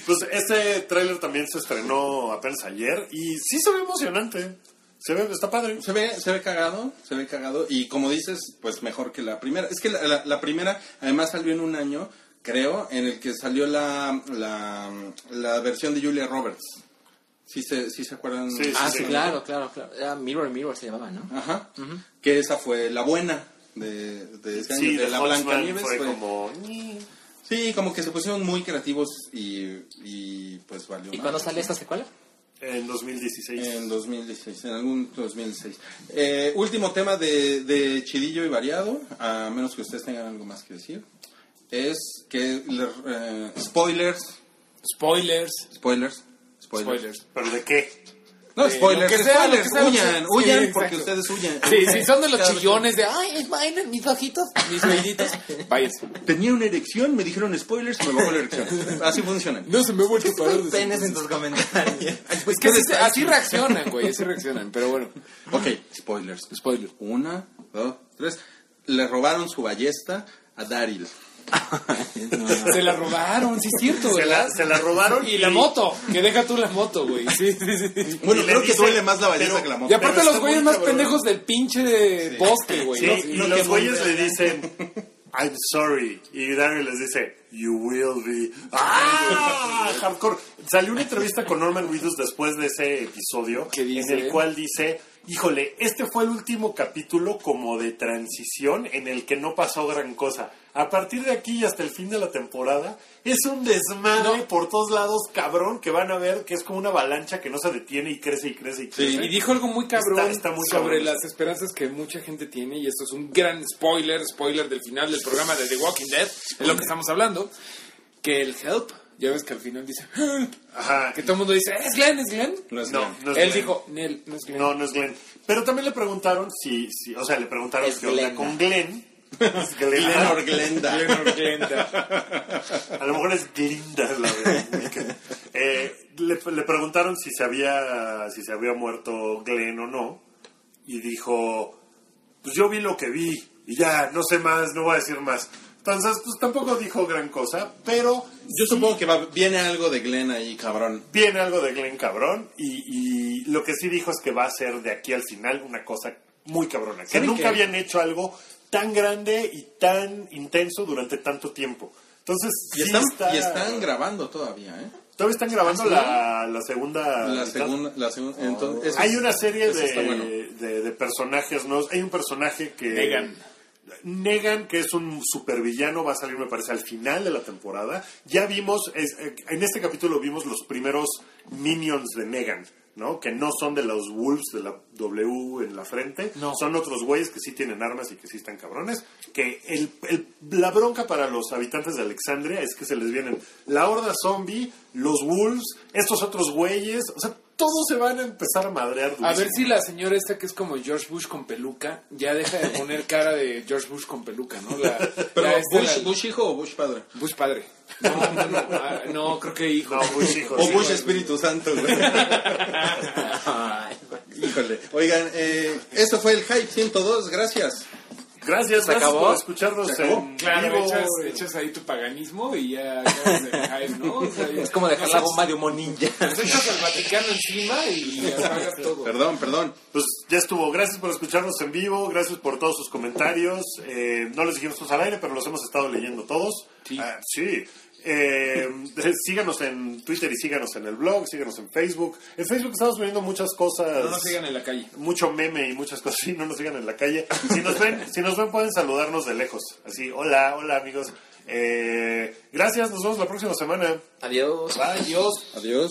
Pues este tráiler también se estrenó apenas ayer y sí se ve emocionante. Se ve, está padre. Se ve, se ve cagado, se ve cagado. Y como dices, pues mejor que la primera. Es que la, la- la primera además salió en un año, creo, en el que salió la, la, la versión de Julia Roberts. ¿Sí se, sí se acuerdan? Sí, sí, Ah, sí. sí, claro, claro, claro. Era Mirror Mirror se llamaba, ¿no? Ajá. Que esa fue la buena de, de ese año. Sí, de de la Huntsman Blancanieves. fue fue- como... Sí, como que se pusieron muy creativos y, y pues valió ¿Y cuándo sale esta secuela? En 2016. En 2016, en algún 2016. Eh, último tema de, de chidillo y variado, a menos que ustedes tengan algo más que decir, es que eh, spoilers, spoilers, spoilers. spoilers. ¿Pero de qué? No, Eh, spoilers, que sea, spoilers, que sea, huyan, sea. huyan Sí, porque exacto. ustedes huyan. Sí, si son de los vez chillones de, ay, vayan mis ojitos, mis oíditos, váyanse. Tenía una erección, me dijeron spoilers, me bajó la erección. Así funcionan. No se me ha vuelto a parar Penes en tus comentarios. Es que así, así reaccionan, güey, así reaccionan, pero bueno. Ok, spoilers. Spoiler. Una, dos, tres. Le robaron su ballesta a Daryl. Se la robaron, sí es cierto, Se la, se la robaron Y la moto, que deja tú la moto, güey. Sí, sí, sí. Bueno, Y le creo que dice, duele más la pero- que la Y moto. aparte Pero los güeyes más cabrón. pendejos del pinche de bosque, güey. Sí, ¿no? y los güeyes le dicen, I'm sorry. Y Daryl les dice, You will be. ¡Ah! Hardcore. Salió una entrevista con Norman Reedus después de ese episodio, ¿Qué dice? en el cual dice, híjole, este fue el último capítulo como de transición en el que no pasó gran cosa. A partir de aquí y hasta el fin de la temporada, es un desmadre No. por todos lados, cabrón, que van a ver que es como una avalancha que no se detiene y crece y crece y crece. Y dijo algo muy cabrón Está- está muy sobre cabrón. las esperanzas que mucha gente tiene, y esto es un gran spoiler, spoiler del final del programa de The Walking Dead, es lo que estamos hablando, que el help, ya ves que al final dice, Ajá. que todo el mundo dice, ¿es Glenn? ¿Es Glenn? No es No, Glenn. no es Él Glenn. dijo, Nel, no es Glenn. No, no es Glenn. Pero también le preguntaron si, si o sea, le preguntaron Es qué onda con Glenn. Es Glenda. Glenor Glenda. A lo mejor es Glinda la de eh, le, le preguntaron si se había si se había muerto Glenn o no y dijo, pues yo vi lo que vi y ya, no sé más, no voy a decir más. Entonces, pues tampoco dijo gran cosa, pero Yo supongo que va- viene algo de Glenn ahí, cabrón. viene algo de Glenn cabrón y, y lo que sí dijo es que va a ser de aquí al final una cosa muy cabrona, que ¿Saben nunca habían hecho algo tan grande y tan intenso durante tanto tiempo. Entonces, Y sí están, está- y están grabando todavía, ¿eh? Todavía están grabando ¿Ah, sí? la, la segunda. La mitad. segunda, la segunda, entonces, eso Hay una serie de, bueno. de, de personajes nuevos. Hay un personaje que. Negan. Negan, que es un supervillano, va a salir, me parece, al final de la temporada. Ya vimos, es- eh, en este capítulo vimos los primeros minions de Negan, ¿no? Que no son de los Wolves de la W en la frente. No. Son otros güeyes que sí tienen armas y que sí están cabrones. Que el, el- la bronca para los habitantes de Alexandria es que se les vienen la horda zombie, los Wolves, estos otros güeyes. O sea, todos se van a empezar a madrear. A ver si la señora esta que es como George Bush con peluca, ya deja de poner cara de George Bush con peluca, ¿no? La, Pero, la esta, Bush, la- ¿Bush hijo o Bush padre? Bush padre. No, no, no, ah, no, creo que hijo. No, Bush hijo. O sí, Bush. Espíritu Santo, güey. Híjole. Oigan, eh, esto fue el Hype 102, gracias. Gracias, ¿Se gracias acabó? por escucharnos ¿Se acabó? en Claro, vivo. echas, echas ahí tu paganismo y ya acabas de hype, ¿no? O sea, es como dejar la bomba de humo ninja. Nos echas al Vaticano encima y apagas todo. Perdón, perdón. Pues ya estuvo. Gracias por escucharnos en vivo. Gracias por todos sus comentarios. Eh, no les dijimos todos al aire, pero los hemos estado leyendo todos. Sí. Ah, sí. Eh, síganos en Twitter y síganos en el blog, síganos en Facebook. En Facebook estamos viendo muchas cosas. No nos sigan en la calle. Mucho meme y muchas cosas así, no nos sigan en la calle. Si nos ven, si nos ven pueden saludarnos de lejos. Así, hola, hola amigos. Eh, gracias, nos vemos la próxima semana. Adiós. Adiós. Adiós.